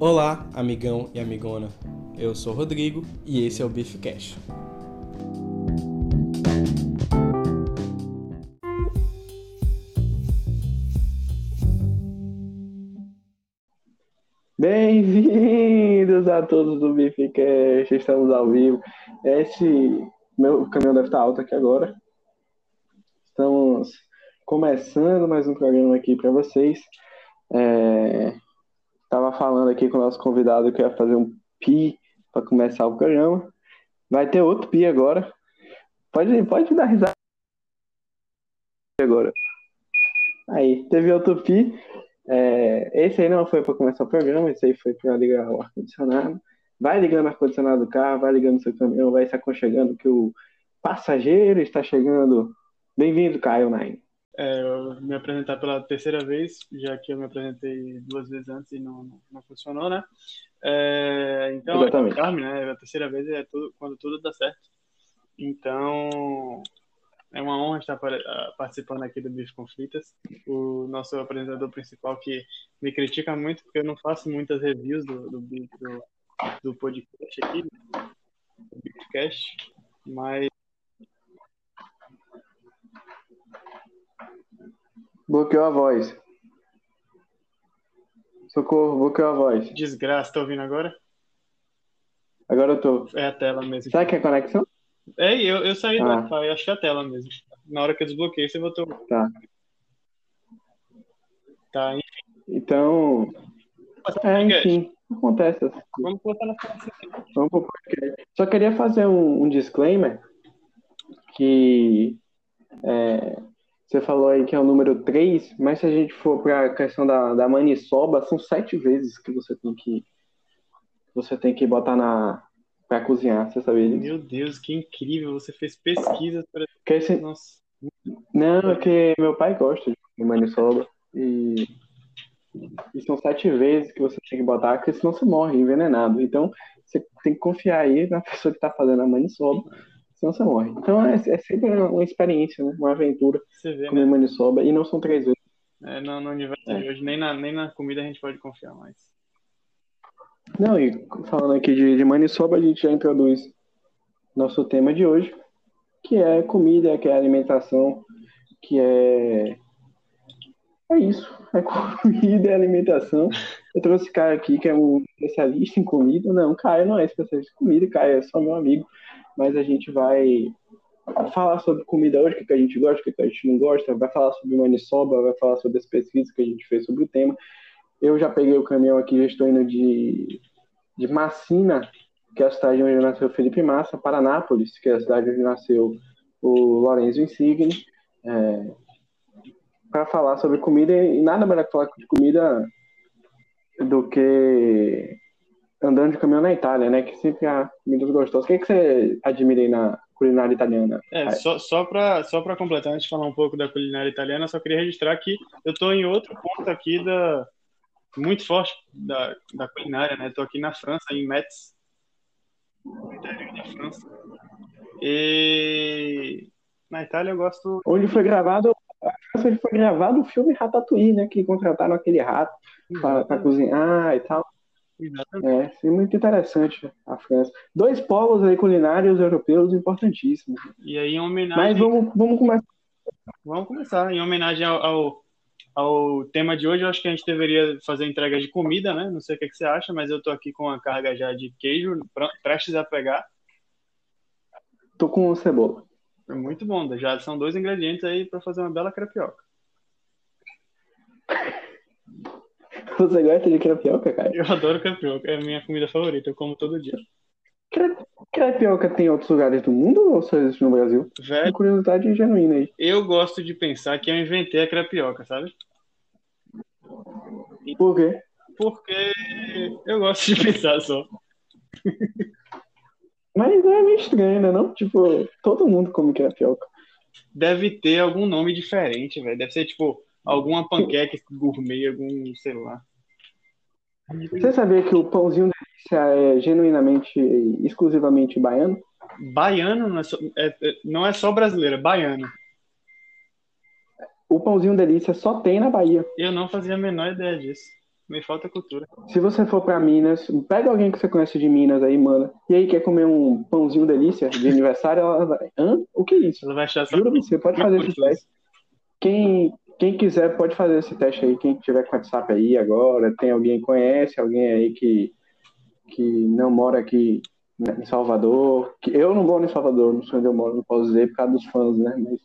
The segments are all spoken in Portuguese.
Olá, amigão e amigona. Eu sou Rodrigo e esse é o Beef Cash. Bem-vindos a todos do Bificast, estamos ao vivo. Esse meu caminhão deve estar alto aqui agora. Estamos começando mais um programa aqui para vocês. É... Tava falando aqui com o nosso convidado que ia fazer um pi para começar o programa. Vai ter outro pi agora. Pode, pode dar risada agora. Aí, teve outro pi. É, esse aí não foi para começar o programa, esse aí foi para ligar o ar-condicionado. Vai ligando o ar-condicionado do carro, vai ligando o seu caminhão, vai se aconchegando que o passageiro está chegando. Bem-vindo, Caio Nine. É, eu me apresentar pela terceira vez, já que eu me apresentei duas vezes antes e não, não, não funcionou, né? É, então, Exatamente. é, né? A terceira vez é tudo, quando tudo dá certo. Então, é uma honra estar para- participando aqui do Bife Conflitas. O nosso apresentador principal que me critica muito porque eu não faço muitas reviews do, do, do, do podcast aqui, do Beefcast, mas Bloqueou a voz. Socorro, bloqueou a voz. desgraça, tá ouvindo agora? Agora eu tô. É a tela mesmo. Será que é conexão? É, eu, eu saí do Ah. Wi-Fi, acho que é a tela mesmo. Na hora que eu desbloqueei, você botou. Tá. Tá, Então. É, enfim, acontece. assim. vamos botar na frente. Vamos pro podcast. Só queria fazer um, um disclaimer que é, você falou aí que é o número 3, mas se a gente for para a questão da, da maniçoba, são sete vezes que você tem que você tem que botar na para cozinhar, você sabia disso? Meu Deus, que incrível! Você fez pesquisas para. Porque esse- Nossa, Não, é que meu pai gosta de maniçoba e, e são sete vezes que você tem que botar, porque senão você morre envenenado. Então você tem que confiar aí na pessoa que está fazendo a maniçoba, senão você morre. Então é, é sempre uma, experiência, né? uma aventura vê, comer né? maniçoba e não são três vezes. É, no, no universo É. de hoje, nem na, nem na comida a gente pode confiar mais. Não, e falando aqui de, de maniçoba, a gente já introduz nosso tema de hoje, que é comida, que é alimentação, que é. É isso, é comida e alimentação. Eu trouxe Caio aqui, que é um especialista em comida. Não, Caio não é especialista em comida, Caio é só meu amigo. Mas a gente vai falar sobre comida hoje, o que a gente gosta, o que a gente não gosta, vai falar sobre maniçoba, vai falar sobre as pesquisas que a gente fez sobre o tema. Eu já peguei o caminhão aqui, já estou indo de, de Massina, que é a cidade onde nasceu Felipe Massa, para Nápoles, que é a cidade onde nasceu o Lorenzo Insigne, para falar sobre comida. E nada melhor que falar de comida do que andando de caminhão na Itália, né? Que sempre há comidas gostosas. O que, que você admira aí na culinária italiana? É, só, só para só pra completar, antes de falar um pouco da culinária italiana, só queria registrar que eu estou em outro ponto aqui da muito forte da, da culinária, né? Estou aqui na França, em Metz, no interior da França. E na Itália eu gosto. Onde foi gravado, a França onde foi gravado o filme Ratatouille, né? Que contrataram aquele rato para cozinhar e tal. Exatamente. É, muito interessante a França. Dois polos aí culinários europeus importantíssimos. E aí, em homenagem. Mas vamos, vamos começar. Vamos começar. Em homenagem ao, ao, ao tema de hoje, eu acho que a gente deveria fazer entrega de comida, né? Não sei o que, que você acha, mas eu tô aqui com a carga já de queijo, pr- prestes a pegar. Tô com cebola. É muito bom, já são dois ingredientes aí para fazer uma bela crepioca. Você gosta de crepioca, cara? Eu adoro crepioca, é a minha comida favorita, eu como todo dia. Cre- Crepioca tem em outros lugares do mundo ou só existe no Brasil? Uma Velho, curiosidade genuína aí. eu gosto de pensar que eu inventei a crepioca, sabe? Por quê? Porque eu gosto de pensar só. Mas é meio estranho, né? Não? Tipo, todo mundo come crepioca. Deve ter algum nome diferente, velho. Deve ser tipo alguma panqueca gourmet, algum, sei lá. Você sabia que o pãozinho delícia é genuinamente, exclusivamente baiano? Baiano não é só, é- é- não é só brasileiro, é baiano. O pãozinho delícia só tem na Bahia. Eu não fazia a menor ideia disso. Me falta cultura. Se você for pra Minas, pega alguém que você conhece de Minas aí, mano. E aí quer comer um pãozinho delícia de aniversário, ela vai. Hã? O que é isso? Ela vai achar Juro pra você, pode fazer esse gostoso. teste. Quem, quem quiser pode fazer esse teste aí. Quem tiver com WhatsApp aí agora, tem alguém que conhece, alguém aí que, que não mora aqui em Salvador. Que eu não moro em Salvador, não sei onde eu moro, não posso dizer por causa dos fãs, né? Mas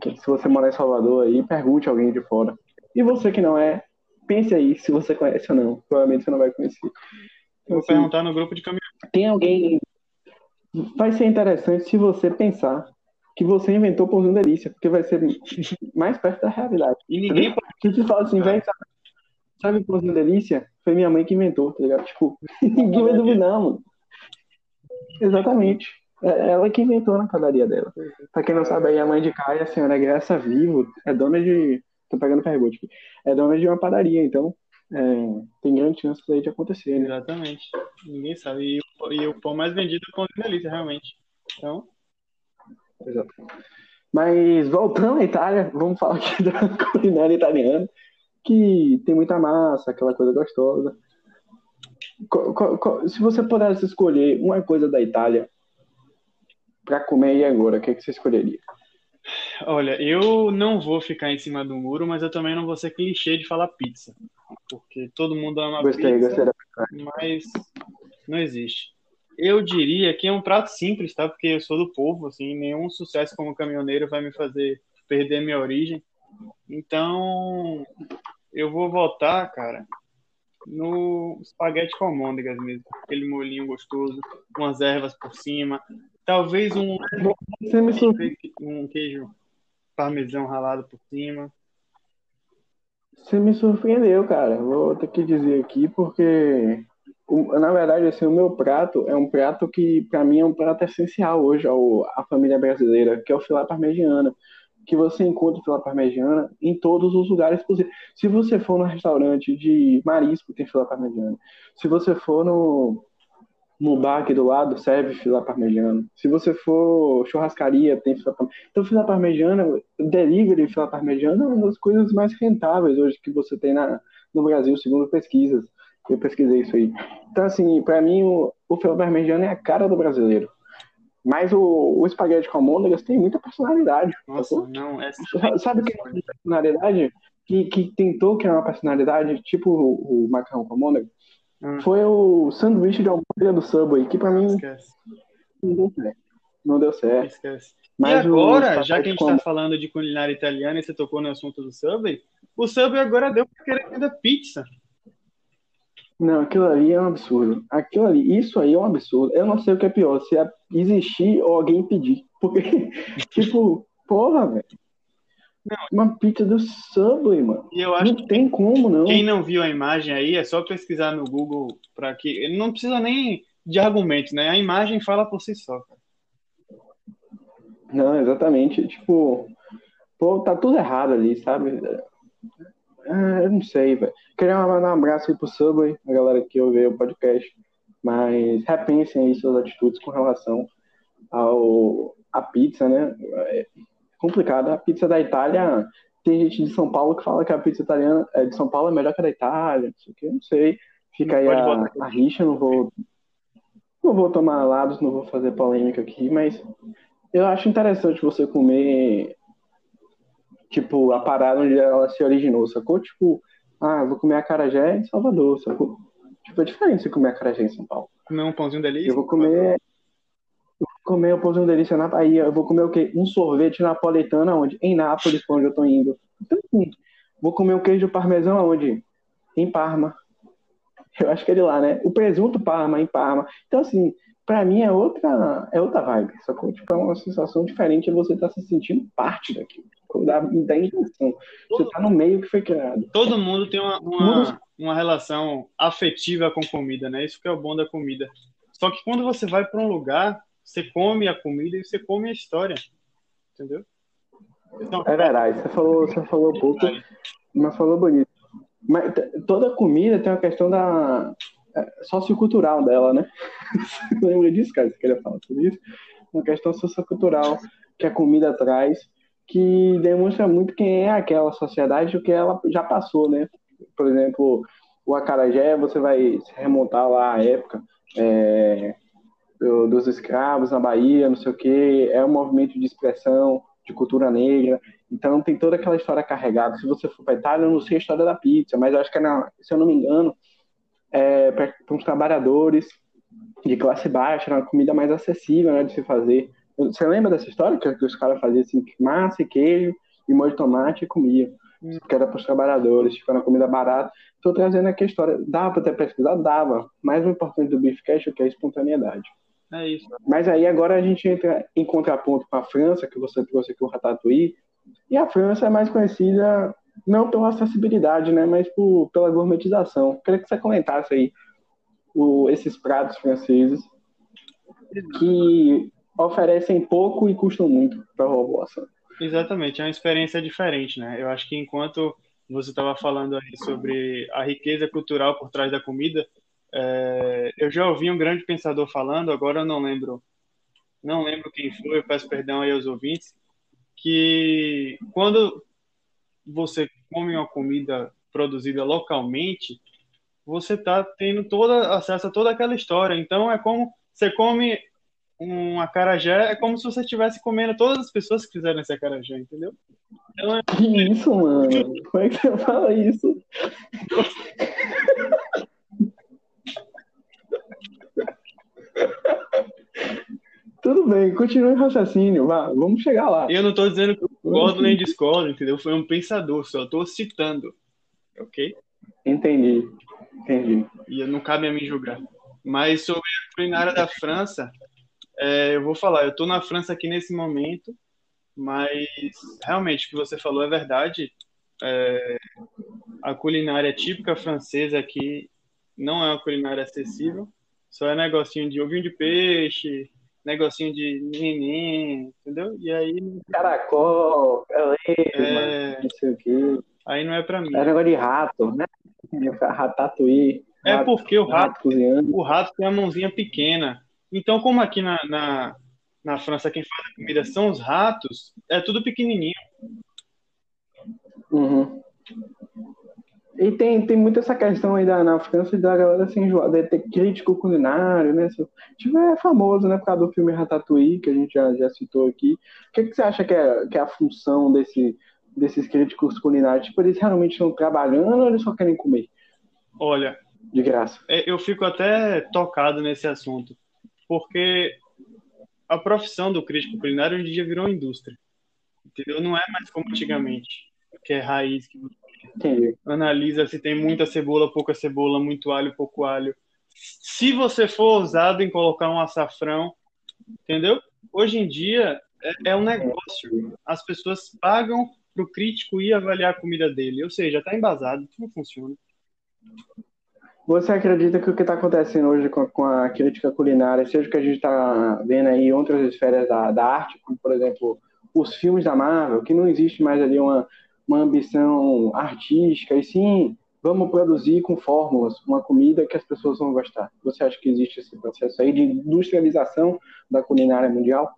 que- se você morar em Salvador aí, pergunte a alguém de fora. E você que não é, pense aí se você conhece ou não. Provavelmente você não vai conhecer. Então, Vou assim, perguntar no grupo de caminhão. tem alguém. Vai ser interessante se você pensar que você inventou o pãozinho delícia, porque vai ser mais perto da realidade. E ninguém pode. Se você fala assim, velho, sabe, sabe o pãozinho delícia? Foi minha mãe que inventou, tá ligado? Tipo, ninguém vai duvidar, mano. Exatamente. É ela que inventou na padaria dela. Pra quem não sabe, aí a mãe de Caia, a senhora Graça Vivo, é dona de. Tô pegando pergunta aqui. É dona de uma padaria, então é, tem grande chance daí de acontecer, né? Exatamente. Ninguém sabe. E, o- e o pão mais vendido é o pão de delícia, realmente. Então, Exato. Mas voltando à Itália, vamos falar aqui da culinária italiana, que tem muita massa, aquela coisa gostosa. Co- co- co- Se você pudesse escolher uma coisa da Itália para comer aí agora, o que, que você escolheria? olha, eu não vou ficar em cima do muro, mas eu também não vou ser clichê de falar pizza. Porque todo mundo ama Gostei, pizza. gostei mas não existe. Eu diria que é um prato simples, tá? Porque eu sou do povo, assim, nenhum sucesso como caminhoneiro vai me fazer perder minha origem. Então, eu vou voltar, cara, no espaguete com almôndegas mesmo, aquele molhinho gostoso, umas ervas por cima, talvez um, Você me surpre- um queijo parmesão ralado por cima. Você me surpreendeu, cara. Vou ter que dizer aqui, porque, na verdade, assim, o meu prato é um prato que, para mim, é um prato essencial hoje ao, à família brasileira, que é o filé parmegiana. Que você encontra o filé parmegiana em todos os lugares possíveis. Se você for no restaurante de marisco, tem filé parmegiana. Se você for no, no bar aqui do lado, serve filé parmegiana. Se você for churrascaria, tem filé parmegiana. Então, filé parmegiana, delivery de filé parmegiana é uma das coisas mais rentáveis hoje que você tem na, no Brasil, segundo pesquisas. Eu pesquisei isso aí. Então, assim, para mim, o, o filé parmegiana é a cara do brasileiro. Mas o, o espaguete com almôndegas tem muita personalidade. Nossa, sacou? não, é Sa- Sabe o que é uma personalidade? Que, que tentou criar uma personalidade, tipo o, o macarrão com almôndega? Hum. Foi o sanduíche de almôndega do Subway, que pra mim Esquece, não deu certo. Não deu certo. esquece. Mas e agora, já que a gente está falando de culinária italiana e você tocou no assunto do Subway, o Subway agora deu para querer ainda pizza. Não, aquilo ali é um absurdo. Aquilo ali, isso aí é um absurdo. Eu não sei o que é pior, se é existir ou alguém pedir. Porque, tipo, porra, velho. Uma pizza do Subway, mano. E eu acho Não tem como, não. que quem não viu a imagem aí é só pesquisar no Google para que não precisa nem de argumentos, né? A imagem fala por si só. cara. Não, exatamente. Tipo, pô, tá tudo errado ali, sabe? Ah, eu não sei, velho. Queria mandar um abraço aí pro Subway, a galera que ouve o podcast. Mas repensem aí suas atitudes com relação ao a pizza, né? É complicado. A pizza da Itália, tem gente de São Paulo que fala que a pizza italiana é de São Paulo é melhor que a da Itália, não sei o que, não sei. Fica aí a, a rixa, não vou não vou tomar lados, não vou fazer polêmica aqui, mas eu acho interessante você comer tipo a parada onde ela se originou, sacou? Tipo, ah, vou comer a acarajé em Salvador? Tipo, é diferente você comer a acarajé em São Paulo. Comer um pãozinho delícia. Eu vou comer. Eu vou comer o pãozinho delícia na Bahia. Eu vou comer o quê? Um sorvete napolitano aonde? Em Nápoles, onde eu tô indo. Então, assim, vou comer o queijo parmesão aonde? Em Parma. Eu acho que é de lá, né? O presunto Parma, em Parma. Então, assim, pra mim é outra, é outra vibe, sacou? Tipo, é uma sensação diferente você tá se sentindo parte daquilo. Da, da intenção. Você tá no meio que foi criado. Todo mundo tem uma, uma, uma relação afetiva com comida, né? Isso que é o bom da comida. Só que quando você vai para um lugar, você come a comida e você come a história. Entendeu? Então, É verdade, você falou, você falou pouco, mas falou bonito. Mas toda comida tem uma questão da sociocultural dela, né? Lembra disso, cara? Você queria falar sobre isso? Uma questão sociocultural que a comida traz, que demonstra muito quem é aquela sociedade e o que ela já passou, né? Por exemplo, o acarajé, você vai se remontar lá à época é, dos escravos na Bahia, não sei o que, é um movimento de expressão de cultura negra, então tem toda aquela história carregada. Se você for para Itália, eu não sei a história da pizza, mas acho que, é se eu não me engano, é, para uns trabalhadores de classe baixa, era uma comida mais acessível né, de se fazer. Você lembra dessa história que, que os caras faziam assim, massa e queijo e molho de tomate e comiam? Que era para os trabalhadores, tipo, era comida barata. Estou trazendo aqui a história. Dava para ter pesquisado? Dava. Mas o importante do Beef Cash é que é a espontaneidade. É isso. Mas aí agora a gente entra em contraponto com a França, que você trouxe aqui o Ratatouille. E a França é mais conhecida não pela acessibilidade, né, mas por, pela gourmetização. Queria que você comentasse aí o, esses pratos franceses que oferecem pouco e custam muito para a população. Exatamente, é uma experiência diferente, né? Eu acho que enquanto você estava falando aí sobre a riqueza cultural por trás da comida, é, eu já ouvi um grande pensador falando, agora eu não lembro, não lembro quem foi, eu peço perdão aí aos ouvintes, que quando você come uma comida produzida localmente, você está tendo toda, acesso a toda aquela história. Então é como você come um acarajé, é como se você estivesse comendo todas as pessoas que fizeram esse acarajé, entendeu? Então, é... Que isso, mano? Como é que você fala isso? Tudo bem, continue o raciocínio, vá, vamos chegar lá. Eu não estou dizendo que concordo nem discordo, entendeu? Foi um pensador, só estou citando, ok? Entendi, entendi. E não cabe a mim julgar. Mas sobre a culinária da França, é, eu vou falar, eu estou na França aqui nesse momento, mas realmente o que você falou é verdade. É, a culinária típica francesa aqui não é uma culinária acessível, só é negocinho de ovinho de peixe, negocinho de neném, entendeu? E aí. Caracol, é... não sei o quê. Aí não é pra mim. É negócio de rato, né? Ratatouille. É rato, porque o rato, rato o rato tem a mãozinha pequena. Então, como aqui na, na, na França quem faz a comida são os ratos, é tudo pequenininho. Uhum. E tem, tem muito essa questão aí da, na França da galera se enjoar, de ter crítico culinário, né? Tipo, é famoso, né? Por causa do filme Ratatouille, que a gente já, já citou aqui. O que, que você acha que é, que é a função desse, desses críticos culinários? Tipo, eles realmente estão trabalhando ou eles só querem comer? Olha. De graça. É, eu fico até tocado nesse assunto, porque a profissão do crítico culinário hoje em dia virou indústria. Entendeu? Não é mais como antigamente, que é raiz, que Entendi. Analisa se tem muita cebola, pouca cebola, muito alho, pouco alho. Se você for ousado em colocar um açafrão, entendeu? Hoje em dia é, é um negócio. As pessoas pagam para o crítico ir avaliar a comida dele. Ou seja, está embasado, não funciona. Você acredita que o que está acontecendo hoje com, com, a crítica culinária, seja o que a gente está vendo aí em outras esferas da, da arte, como por exemplo os filmes da Marvel, que não existe mais ali uma, uma ambição artística, e sim, vamos produzir com fórmulas uma comida que as pessoas vão gostar. Você acha que existe esse processo aí de industrialização da culinária mundial?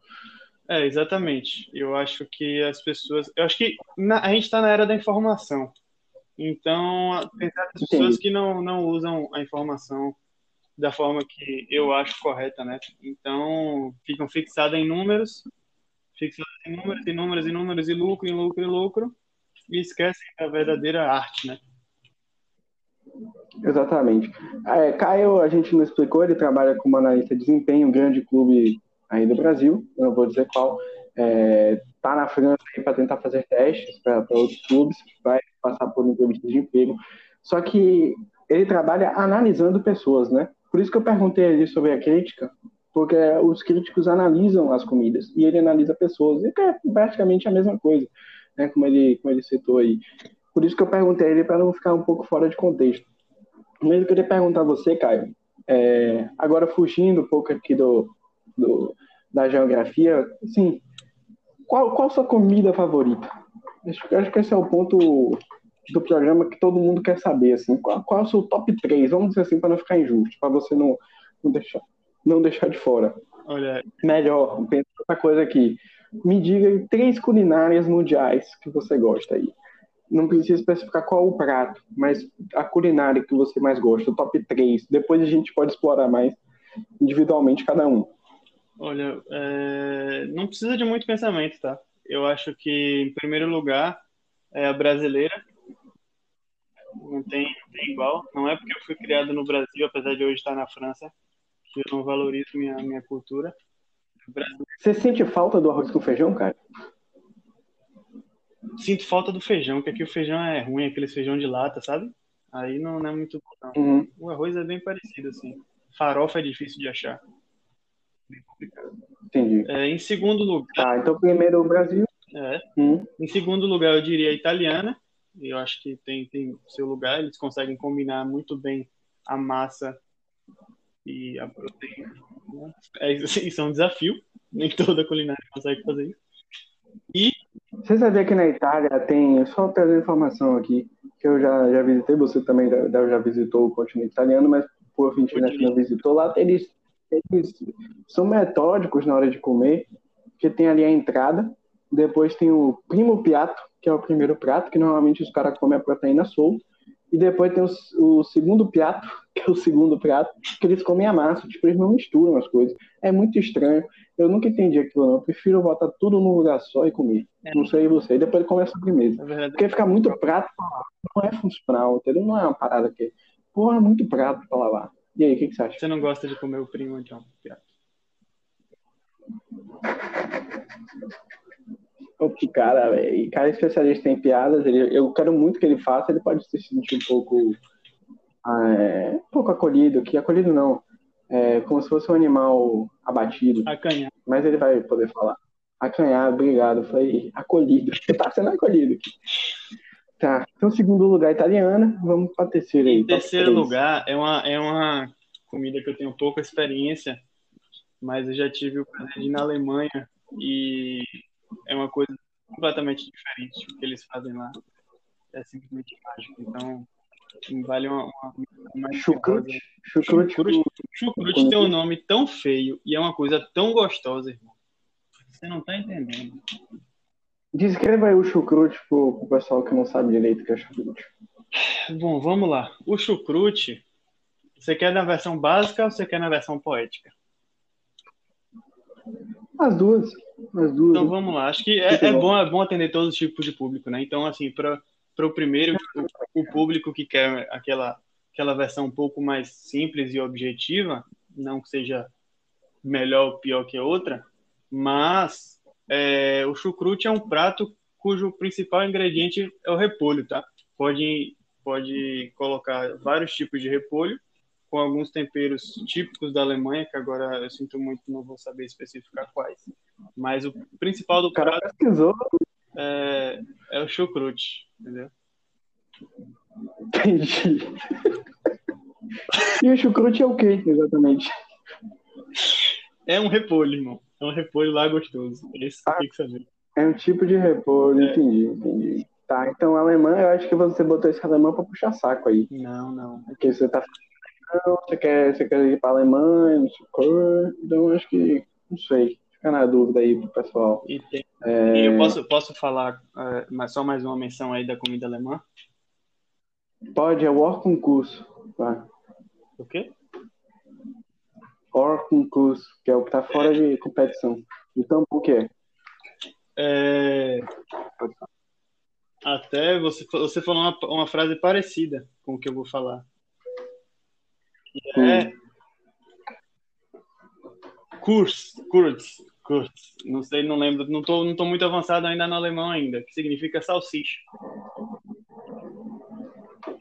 É, exatamente. Eu acho que as pessoas. Eu acho que na, a gente está na era da informação. Então, tem certas pessoas que não, não usam a informação da forma que eu acho correta, né? Então, ficam fixadas em números, fixadas em números, em números, em números, e lucro, em lucro, e lucro, e esquecem da verdadeira arte, né? Exatamente. É, Caio, a gente não explicou, ele trabalha como analista de desempenho, um grande clube aí do Brasil, eu não vou dizer qual. É, tá na França para tentar fazer testes para outros clubes, vai passar por entrevista de emprego. Só que ele trabalha analisando pessoas, né? Por isso que eu perguntei ali sobre a crítica, porque os críticos analisam as comidas e ele analisa pessoas, e é praticamente a mesma coisa né, como, ele, como ele citou aí. Por isso que eu perguntei ele para não ficar um pouco fora de contexto. Mas eu queria perguntar a você, Caio, é, agora fugindo um pouco aqui do, do, da geografia, assim, qual, qual a sua comida favorita? Acho, acho que esse é o ponto do programa que todo mundo quer saber, assim, qual, qual é o seu top 3, vamos dizer assim, para não ficar injusto, para você não, não, deixar, não deixar de fora. Olha, melhor, pensa outra coisa aqui me diga três culinárias mundiais que você gosta aí. não precisa especificar qual o prato, mas a culinária que você mais gosta, o top 3. Depois a gente pode explorar mais individualmente cada um. Olha, é... não precisa de muito pensamento, tá? Eu acho que, em primeiro lugar, é a brasileira. Não tem, não tem igual. Não é porque eu fui criado no Brasil, apesar de hoje estar na França, que eu não valorizo minha, minha cultura. Você sente falta do arroz com feijão, cara? Sinto falta do feijão, que aqui o feijão é ruim, aquele feijão de lata, sabe? Aí não, não é muito bom, não. Uhum. O arroz é bem parecido, assim. Farofa é difícil de achar. Bem complicado. Entendi. É, em segundo lugar. Tá, então primeiro o Brasil. É, Hum. em segundo lugar, eu diria a italiana. Eu acho que tem, tem seu lugar. Eles conseguem combinar muito bem a massa e a proteína. né? É, isso é um desafio. Nem toda culinária consegue fazer isso. E Você sabia que na Itália tem, só trazer informação aqui, que eu já, já visitei, você também já, já visitou o continente italiano, mas por fim né, que não visitou, lá eles, eles são metódicos na hora de comer, que tem ali a entrada, depois tem o primo piatto, que é o primeiro prato, que normalmente os caras comem a proteína solta, e depois tem o, o segundo piatto, que é o segundo prato, que eles comem a massa, tipo, eles não misturam as coisas. É muito estranho. Eu nunca entendi aquilo, não. Eu prefiro botar tudo num lugar só e comer. Não sei você. E depois começa a sobremesa. verdade, Porque ficar muito prato pra lavar não é funcional, entendeu? Não é uma parada que. Porra, é muito prato pra lavar. E aí, o que, que você acha? você não gosta de comer o primo, então. Piato. Que cara. E cara especialista em piadas, ele, eu quero muito que ele faça, ele pode se sentir um pouco. ah, é, um pouco acolhido, que acolhido não. É, como se fosse um animal abatido. Acanhar. Mas ele vai poder falar. Acanhar, obrigado. Foi acolhido. Você tá sendo acolhido aqui. Tá. Então, segundo lugar, italiana. Vamos pra terceira aí. Em terceiro lugar, é uma, é uma comida que eu tenho pouca experiência, mas eu já tive o prazer de ir na Alemanha e é uma coisa completamente diferente o que eles fazem lá. É simplesmente mágico. Então, vale uma, uma, uma Chucrute. Chucrute. Chucrute. Chucrute tem um nome tão feio e é uma coisa tão gostosa, irmão. Você não tá entendendo. Descreva aí o chucrute pro, pro pessoal que não sabe direito o que é chucrute. Bom, vamos lá. O chucrute, você quer na versão básica ou você quer na versão poética? As duas. As duas. Então né? vamos lá. Acho que é, é bom. é bom atender todos os tipos de público, né? Então, assim, para o primeiro, o, o público que quer aquela, aquela versão um pouco mais simples e objetiva, não que seja melhor ou pior que a outra, mas é, o chucrute é um prato cujo principal ingrediente é o repolho, tá? Pode, pode colocar vários tipos de repolho, com alguns temperos típicos da Alemanha, que agora eu sinto muito, não vou saber especificar quais. Mas o principal do O cara pesquisou, é, é o chucrute, entendeu? entendi. E o chucrute é o que, exatamente? É um repolho, irmão. É um repolho lá gostoso. Esse Ah. tem que saber. É um tipo de repolho, É. entendi, entendi. Tá, então alemã, eu acho que você botou esse alemão pra puxar saco aí. Não, não. Porque você tá você quer, você quer ir pra Alemanha, não sei cor, então eu acho que, não sei, fica na dúvida aí pro pessoal. E, tem- É, e eu posso, posso falar é, só mais uma menção aí da comida alemã? Pode, é o Orconcurso, tá? O quê? Orconcurso, que é o que tá fora de competição. Então, o que é? Até você, você falou uma, uma frase parecida com o que eu vou falar. É Kurs, Kurz, Kurz. Não sei, não lembro. Não tô, não tô muito avançado ainda no alemão ainda. Que significa salsicha.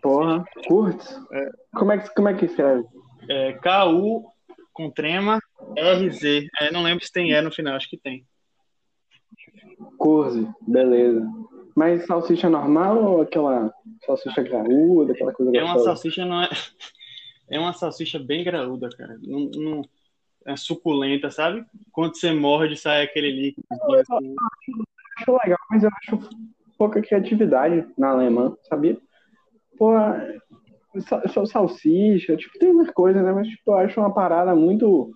Porra, Kurtz? Como, é que, como é que escreve? É K-U com trema R-Z. É, não lembro se tem E no final, acho que tem. Curze, beleza. Mas salsicha normal ou aquela salsicha graúda, aquela coisa É uma gostosa? salsicha, não é. É uma salsicha bem graúda, cara. Não, não- é é suculenta, sabe? Quando você morde, sai aquele líquido. Eu, eu, eu acho legal, mas eu acho pouca criatividade na alemã, sabia? Pô, só salsicha, tipo, tem umas coisas, né? Mas, tipo, eu acho uma parada muito.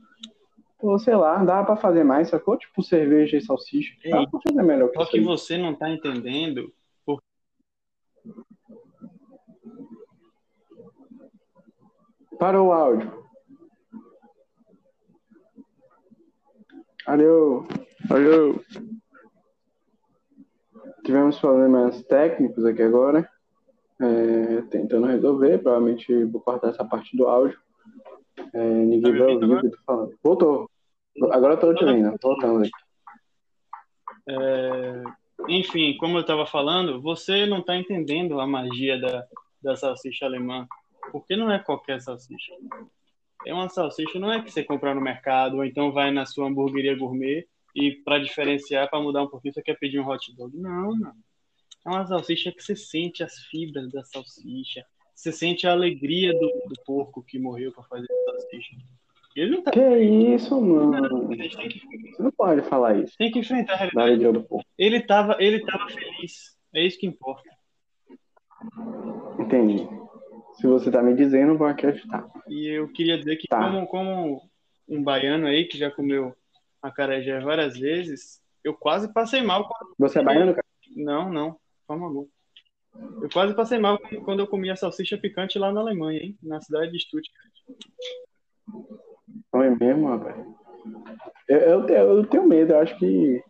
Pô, sei lá, dá pra fazer mais, sacou? Tipo, cerveja e salsicha. Dá pra fazer melhor que Só que você não tá entendendo. Para Parou o áudio. Alô, alô. Tivemos problemas técnicos aqui agora. É, tentando resolver. Provavelmente vou cortar essa parte do áudio. É, ninguém Tá vai ouvir o que eu tô falando. Voltou. Agora eu tô te ouvindo. Voltando aqui. É, enfim, como eu estava falando, você não está entendendo a magia da, da salsicha alemã. Porque não é qualquer salsicha. É uma salsicha, não é que você compra no mercado, ou então vai na sua hamburgueria gourmet e para diferenciar, para mudar um pouquinho, você quer pedir um hot dog. Não, não. É uma salsicha que você sente as fibras da salsicha. Você sente a alegria do, do porco que morreu para fazer a salsicha. Ele não tá. Que isso, mano? Tem que, Você não pode falar isso. tem que enfrentar a realidade. do povo. Ele tava, ele tava feliz. É isso que importa. Entendi. Se você tá me dizendo, vou acreditar. E eu queria dizer que, Tá. como, como um baiano aí que já comeu acarajé várias vezes, eu quase passei mal. quando- Você é baiano, cara? Não, não, forma alguma. Eu quase passei mal quando eu comi a salsicha picante lá na Alemanha, hein? Na cidade de Stuttgart. Não é mesmo, rapaz? Eu, eu, tenho- eu tenho medo, eu acho que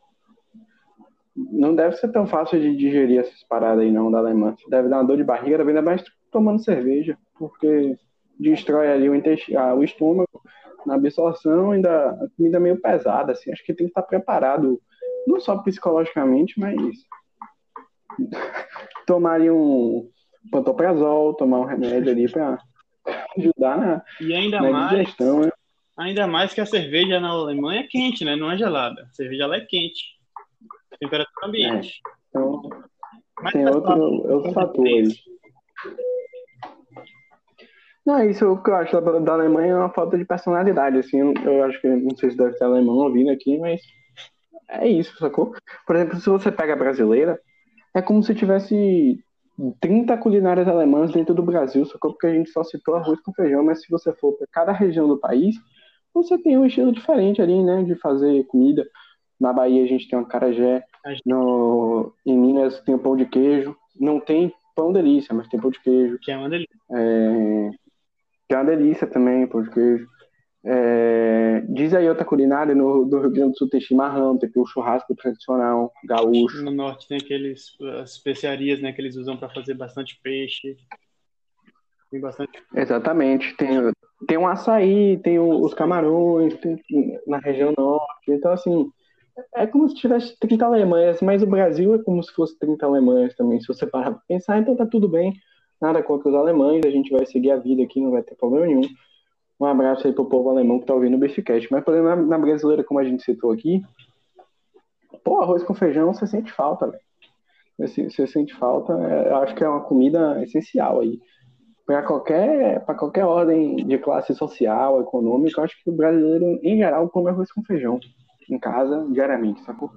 não deve ser tão fácil de digerir essas paradas aí não da Alemanha. Deve dar uma dor de barriga, ainda mais tomando cerveja, porque destrói ali o, intestino, ah, o estômago na absorção, ainda a comida é meio pesada, assim, acho que tem que estar preparado, não só psicologicamente, mas tomar ali um pantoprazol, tomar um remédio ali para ajudar na, E ainda na mais, digestão, né? ainda mais que a cerveja na Alemanha é quente, né? Não é gelada. A cerveja lá é quente. Temperatura ambiente. Então, Mas tem tá outro, outro fator aí. Não, isso que eu acho da, da Alemanha é uma falta de personalidade, assim, eu, acho que, não sei se deve ter alemão ouvindo aqui, mas é isso, sacou? Por exemplo, se você pega a brasileira, é como se tivesse 30 culinárias alemãs dentro do Brasil, sacou? Porque a gente só citou arroz com feijão, mas se você for para cada região do país, você tem um estilo diferente ali, né, de fazer comida. Na Bahia a gente tem uma carajé, no, em Minas tem o pão de queijo, não tem pão delícia, mas tem pão de queijo. Que é uma delícia. É, que é uma delícia também, pão de queijo. É, diz aí outra culinária, no, do Rio Grande do Sul tem chimarrão, tem o churrasco tradicional, gaúcho. No norte tem aqueles as especiarias, né, que eles usam para fazer bastante peixe. Tem bastante. Exatamente. Tem, tem um açaí, tem o- os camarões, tem na região norte. Então, assim, é como se tivesse 30 Alemanhas, mas o Brasil é como se fosse 30 Alemanhas também, se você parar pra pensar, então tá tudo bem. Nada contra os alemães, a gente vai seguir a vida aqui, não vai ter problema nenhum. Um abraço aí pro povo alemão que tá ouvindo o Bificast. Mas, por exemplo, na, na brasileira, como a gente citou aqui, pô, arroz com feijão, você sente falta, velho. Você, você sente falta, é, eu acho que é uma comida essencial aí para qualquer, para qualquer ordem de classe social, econômica, eu acho que o brasileiro, em geral, come arroz com feijão em casa diariamente, sacou?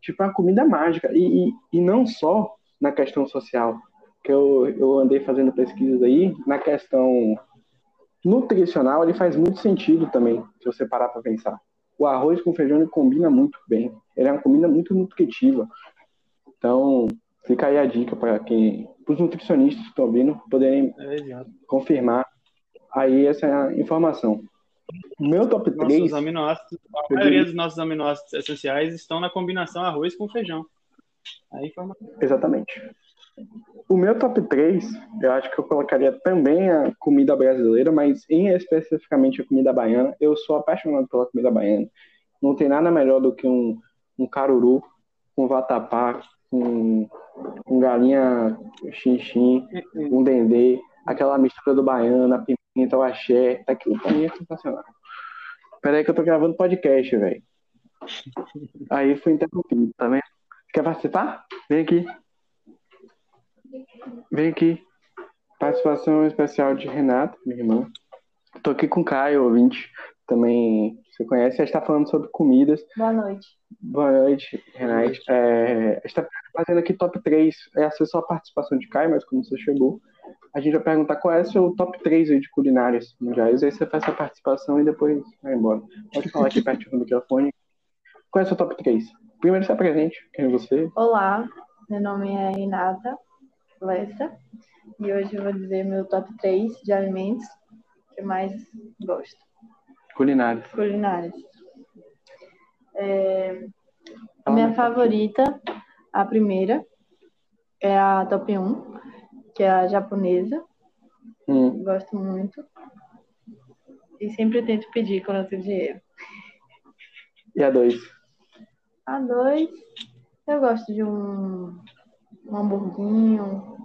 Tipo, é uma comida mágica. E, e, e não só na questão social, que eu, eu andei fazendo pesquisas aí, na questão nutricional, ele faz muito sentido também, se você parar para pensar. O arroz com feijão ele combina muito bem. Ele é uma comida muito nutritiva. Então, fica aí a dica para quem, para os nutricionistas que estão ouvindo, poderem É, confirmar aí essa informação. Meu top 3, Nossos aminoácidos, a maioria dos nossos aminoácidos essenciais estão na combinação arroz com feijão. Aí uma... exatamente. O meu top 3, eu acho que eu colocaria também a comida brasileira, mas em especificamente a comida baiana. Eu sou apaixonado pela comida baiana. Não tem nada melhor do que um, um caruru, um vatapá, um, um galinha xinxim, um dendê, aquela mistura do baiano, a pimenta, o axé, aquilo pra mim é sensacional. Peraí que eu tô gravando podcast, velho. Aí fui interrompido, tá vendo? Quer participar? Vem aqui. Vem aqui. Participação especial de Renato, minha irmã. Tô aqui com o Caio, ouvinte. Também você conhece, a gente tá falando sobre comidas. Boa noite. Boa noite, Renato. É, a gente tá fazendo aqui top 3. Essa é só a participação de Caio, mas como você chegou, a gente vai perguntar qual é o seu top 3 aí de culinárias mundiais. Aí você faz essa participação e depois vai embora. Pode falar aqui perto do microfone. Qual é o seu top 3? Primeiro se apresente, quem é você? Olá, meu nome é Renata Lestra e hoje eu vou dizer meu top 3 de alimentos que eu mais gosto. Culinárias. Culinárias. É, a minha favorita, a primeira, é a top 1, que é a japonesa. Hum. Gosto muito. E sempre tento pedir quando eu tenho dinheiro. E a dois? A dois, eu gosto de um, um hamburguinho,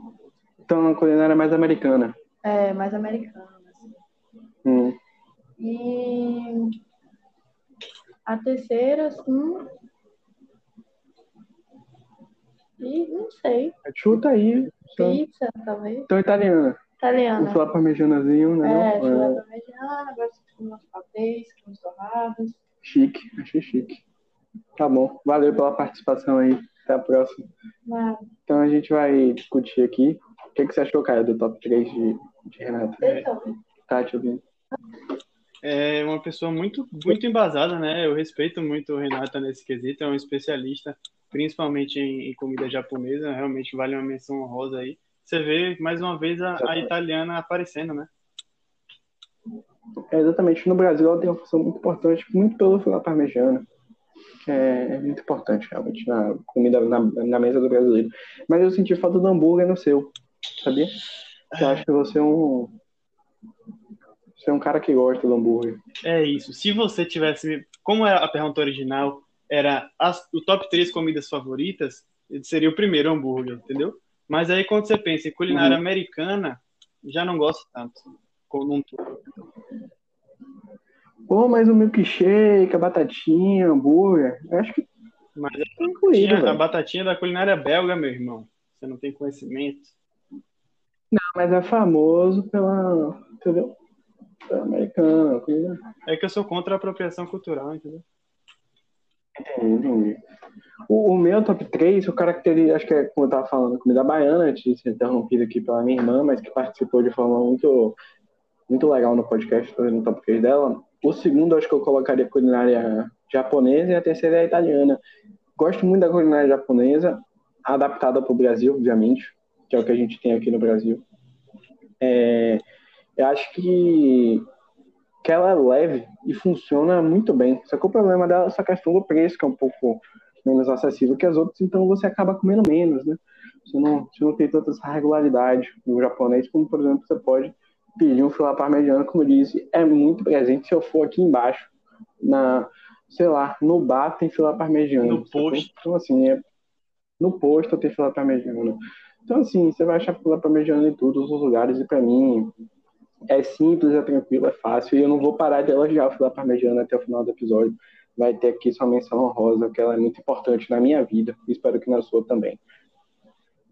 Então a culinária é mais americana. é, mais americano. assim. Hum. E a terceira, assim. E não sei. Chuta aí. Só- Pizza, talvez. Então italiana. Um Italiana. filé parmejanazinho, né? É, filé parmegiana, gosto de uns patês, uns torrados. Chique, achei chique. Tá bom. Valeu pela participação aí. Até a próxima. Mas, Então a gente vai discutir aqui. O que, que você achou, Caio, do top 3 de, de Renata? então, Tá te ouvindo? É uma pessoa muito, muito embasada, né? Eu respeito muito o Renata nesse quesito, é um especialista, principalmente em, em comida japonesa, realmente vale uma menção honrosa aí. Você vê mais uma vez a, a italiana aparecendo, né? É, exatamente. No Brasil ela tem uma função muito importante, muito pelo filé parmegiana. Que é, é muito importante, realmente, na comida, na, na mesa do brasileiro. Mas eu senti falta do hambúrguer no seu, sabia? Eu acho que você é um. Você é um cara que gosta do hambúrguer. É isso. Se você tivesse, como é a pergunta original, era as, o top 3 comidas favoritas, seria o primeiro hambúrguer, entendeu? Mas aí quando você pensa em culinária Uhum. americana, já não gosto tanto. Um Pô, mas o milkshake, a batatinha, hambúrguer, eu acho que Mas tá incluído, tinha a batatinha da culinária belga, meu irmão. Você não tem conhecimento. Mas é famoso pela. Entendeu? Pela americana. Coisa... É que eu sou contra a apropriação cultural, entendeu? Entendi, entendi. O, o meu top 3, eu caracterizo, acho que é como eu tava falando, comida baiana, antes de ser interrompido aqui pela minha irmã, mas que participou de forma muito, muito legal no podcast, fazendo o top 3 dela. O segundo, acho que eu colocaria culinária japonesa e a terceira é a italiana. Gosto muito da culinária japonesa, adaptada para o Brasil, obviamente, que é o que a gente tem aqui no Brasil. É, eu acho que, que ela é leve e funciona muito bem. Só que o problema dela é essa questão do preço, que é um pouco menos acessível que as outras, então você acaba comendo menos, né? Você não, você não tem tanta regularidade no japonês, como, por exemplo, você pode pedir um filé parmegiano, como eu disse, é muito presente. Se eu for aqui embaixo, na, sei lá, no bar tem filé parmegiano. No posto. Então, assim, é, no posto tem filé parmegiano. Então, assim, você vai achar filé parmegiano em todos os lugares, e pra mim é simples, é tranquilo, é fácil, e eu não vou parar de elogiar o filé parmegiano até o final do episódio. Vai ter aqui sua menção honrosa, que ela é muito importante na minha vida, e espero que na sua também.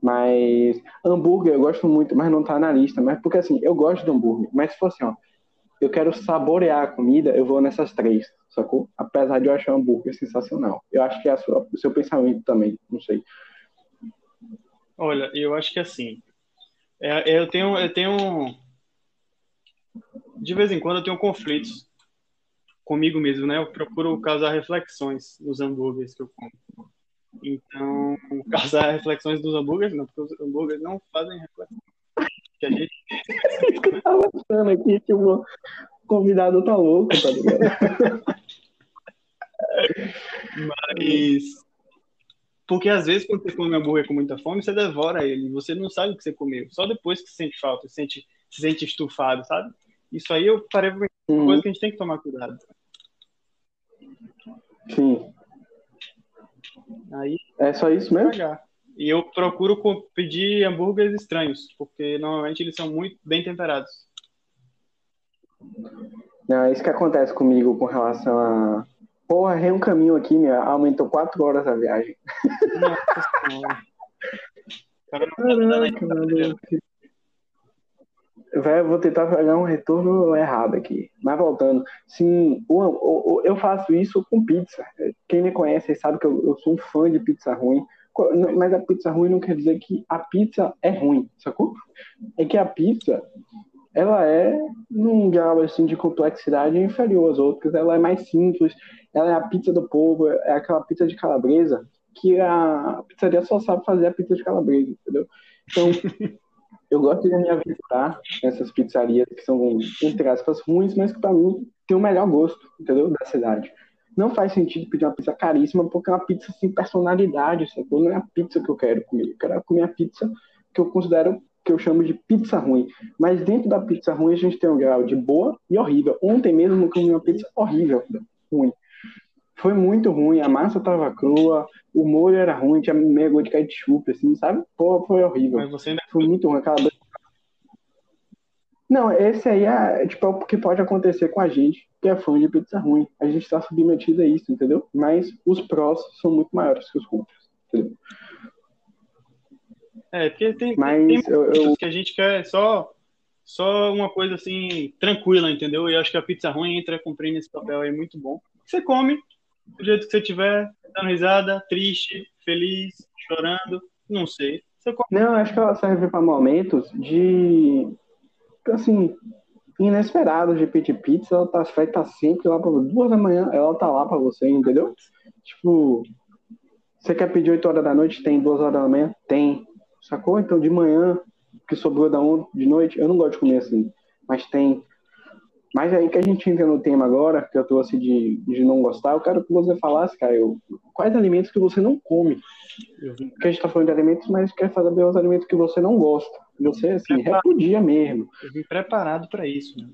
Mas hambúrguer eu gosto muito, mas não tá na lista. Mas porque assim, eu gosto de hambúrguer. Mas se for assim, ó, eu quero saborear a comida, eu vou nessas três, sacou? Apesar de eu achar hambúrguer sensacional. Eu acho que é sua- o seu pensamento também, não sei. Olha, eu acho que assim, é, eu tenho, eu tenho, de vez em quando eu tenho conflitos comigo mesmo, né? Eu procuro causar reflexões nos hambúrgueres que eu como. Então, causar reflexões dos hambúrgueres, não, porque os hambúrgueres não fazem reflexão. Que a gente, Eu tava achando aqui que o convidado tá louco, tá ligado? mas porque às vezes quando você come hambúrguer com muita fome, você devora ele, você não sabe o que você comeu. Só depois que sente falta, se sente, se sente estufado, sabe? Isso aí eu parei pra uma Uhum. coisa que a gente tem que tomar cuidado. Sim. Aí É só isso mesmo? pagar. E eu procuro pedir hambúrgueres estranhos, porque normalmente eles são muito bem temperados. Não, é isso que acontece comigo com relação a. Porra, errei um caminho aqui, minha. Aumentou quatro horas a viagem. Nossa senhora. Caraca, mano. Véi, vou tentar pegar um retorno errado aqui. Mas voltando, sim, eu faço isso com pizza. Quem me conhece sabe que eu, eu sou um fã de pizza ruim. Mas a pizza ruim não quer dizer que a pizza é ruim, sacou? É que a pizza, ela é num grau assim de complexidade inferior às outras. Ela é mais simples. Ela é a pizza do povo. É aquela pizza de calabresa que a pizzaria só sabe fazer a pizza de calabresa, entendeu? Então eu gosto de me aventurar nessas pizzarias que são, entre aspas, ruins, mas que pra mim tem o melhor gosto, entendeu? Da cidade. Não faz sentido pedir uma pizza caríssima, porque é uma pizza sem personalidade, sacou? Não é a pizza que eu quero comer. Eu quero comer a pizza que eu considero, que eu chamo de pizza ruim. Mas dentro da pizza ruim a gente tem um grau de boa e horrível. Ontem mesmo eu comi uma pizza horrível, ruim. Foi muito ruim, a massa tava crua, o molho era ruim, tinha meia gota de ketchup, assim, sabe? Pô, foi horrível. Ainda Foi muito ruim, aquela Não, esse aí é, tipo, é o que pode acontecer com a gente, que é fã de pizza ruim. A gente tá submetido a isso, entendeu? Mas os prós são muito maiores que os contras, entendeu? É, porque tem, Mas tem eu- eu- que a gente quer só, só uma coisa assim, tranquila, entendeu? E eu acho que a pizza ruim entra cumprindo esse papel aí muito bom. Você come do jeito que você tiver, dando risada, triste, feliz, chorando, não sei. Você. Não, acho que ela serve para momentos de. Assim, inesperados de pedir pizza. Ela tá, estar sempre lá para duas da manhã, ela tá lá para você, entendeu? Tipo, você quer pedir 8 horas da noite? Tem duas horas da manhã? Tem. Sacou? Então de manhã, que sobrou da on- de noite, eu não gosto de comer assim, mas tem. Mas aí que a gente entra no tema agora, que eu trouxe de, de não gostar, eu quero que você falasse, cara, eu, quais alimentos que você não come? Porque a gente tá falando de alimentos, mas quer saber os alimentos que você não gosta. Você, assim, repudia mesmo. Eu vim preparado para isso. né?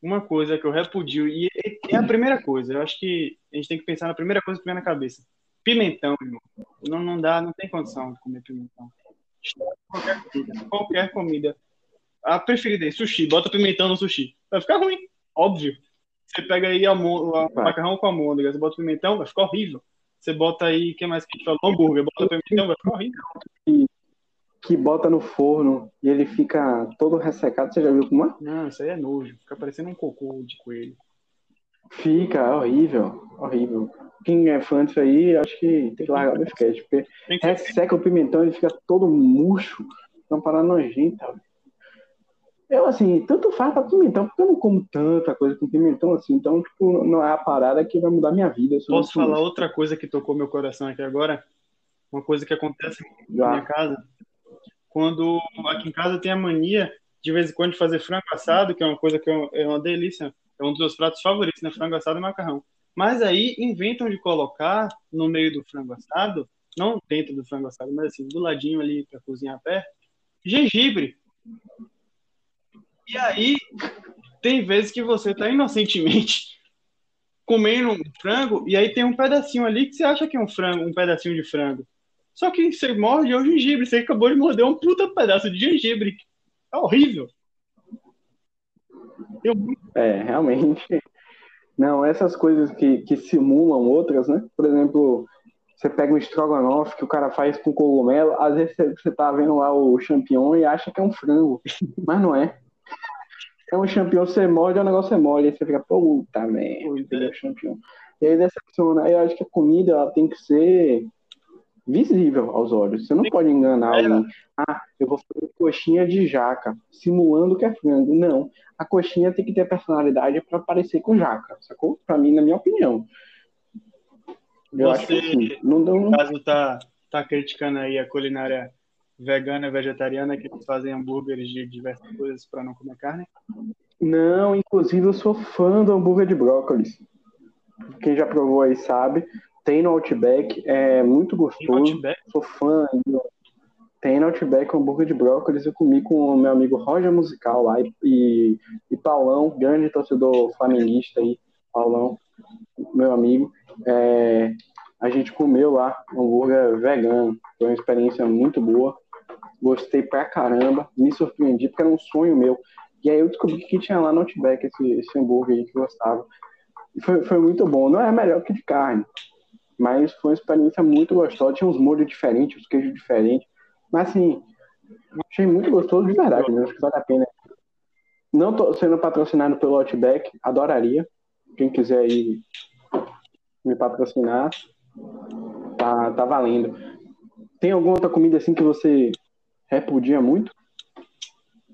Uma coisa que eu repudio, e é a primeira coisa, eu acho que a gente tem que pensar na primeira coisa que vem na cabeça. Pimentão, irmão. Não, não dá, não tem condição de comer pimentão. Qualquer comida, qualquer comida. A preferida é sushi, bota pimentão no sushi. Vai ficar ruim, óbvio. Você pega aí almo- macarrão com almôndega, você bota pimentão, vai ficar horrível. Você bota aí, o que mais que falou? Hambúrguer, bota pimentão, vai ficar horrível. Que bota no forno e ele fica todo ressecado. Você já viu como é? Não, isso aí é nojo. Fica parecendo um cocô de coelho. Fica, é horrível. Horrível. Quem é fã disso aí, acho que tem que largar o sketch. Porque que resseca o pimentão e fica todo murcho. É uma parada nojenta. Eu, assim, tanto faz pra pimentão, porque eu não como tanta coisa com pimentão assim. Então, tipo, não é a parada que vai mudar minha vida. Posso falar outra coisa que tocou meu coração aqui agora? Uma coisa que acontece na Já. minha casa. Quando aqui em casa tem a mania, de vez em quando, de fazer frango assado, que é uma coisa que é uma delícia. É um dos meus pratos favoritos, né? Frango assado e macarrão. Mas aí inventam de colocar no meio do frango assado, não dentro do frango assado, mas assim, do ladinho ali para cozinhar perto, gengibre. E aí, tem vezes que você tá inocentemente comendo um frango e aí tem um pedacinho ali que você acha que é um frango, um pedacinho de frango. Só que você morde é o gengibre, você acabou de morder um puta pedaço de gengibre. É horrível. Eu É, realmente. Não, essas coisas que, que simulam outras, né? Por exemplo, você pega um estrogonofe que o cara faz com cogumelo, às vezes você, você tá vendo lá o champignon e acha que é um frango, mas não é. É um champignon, você morde, o negócio é mole, aí você fica, puta merda, champignon. E aí decepciona. Eu acho que a comida ela tem que ser visível aos olhos. Você não pode enganar É. alguém. Ah, eu vou fazer coxinha de jaca, simulando que é frango. Não. A coxinha tem que ter personalidade para parecer com jaca, sacou? Pra mim, na minha opinião. Eu acho que Você- assim, não deu no caso, tá, tá criticando aí a culinária vegana, vegetariana, que eles fazem hambúrgueres de diversas coisas para não comer carne. Não, inclusive eu sou fã do hambúrguer de brócolis. Quem já provou aí sabe. Tem no Outback, é muito Tem gostoso. Outback, Sou fã. Tem no Outback um hambúrguer de brócolis. Eu comi com o meu amigo Roger Musical lá e, e, e Paulão, grande torcedor flamenguista aí. Paulão, meu amigo. É, a gente comeu lá hambúrguer vegano. Foi uma experiência muito boa. Gostei pra caramba. Me surpreendi porque era um sonho meu. E aí eu descobri que tinha lá no Outback esse, esse hambúrguer aí que eu gostava. E foi, foi muito bom. Não é melhor que de carne. Mas foi uma experiência muito gostosa. Tinha uns molhos diferentes, os queijos diferentes. Mas assim, achei muito gostoso de verdade. Mesmo, acho que vale a pena. Não tô sendo patrocinado pelo Outback, adoraria. Quem quiser aí me patrocinar, tá, tá valendo. Tem alguma outra comida assim que você repudia muito?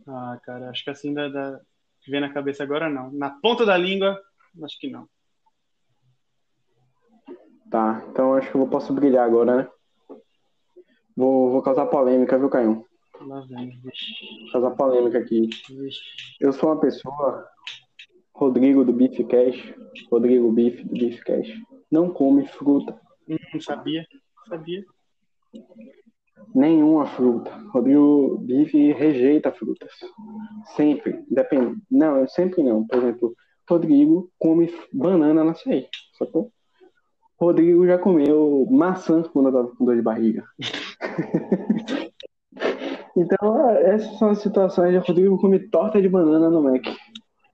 Ah, cara, acho que assim da, da... vem na cabeça agora não. Na ponta da língua, acho que não. Tá, então acho que eu posso brilhar agora, né? Vou, vou causar polêmica, viu, Caio? Lá vem, vixe. Uma polêmica aqui. vixe. Eu sou uma pessoa, Rodrigo do Beef Cash, Rodrigo Beef do Beef Cash, não come fruta, Hum, Não sabia, sabia. Nenhuma fruta. Rodrigo Beef rejeita frutas. Sempre, depende. Não, sempre não. Por exemplo, Rodrigo come banana na açaí, sacou? Rodrigo já comeu maçã quando eu tava com dor de barriga. então, essas são as situações de Rodrigo come torta de banana no Mac.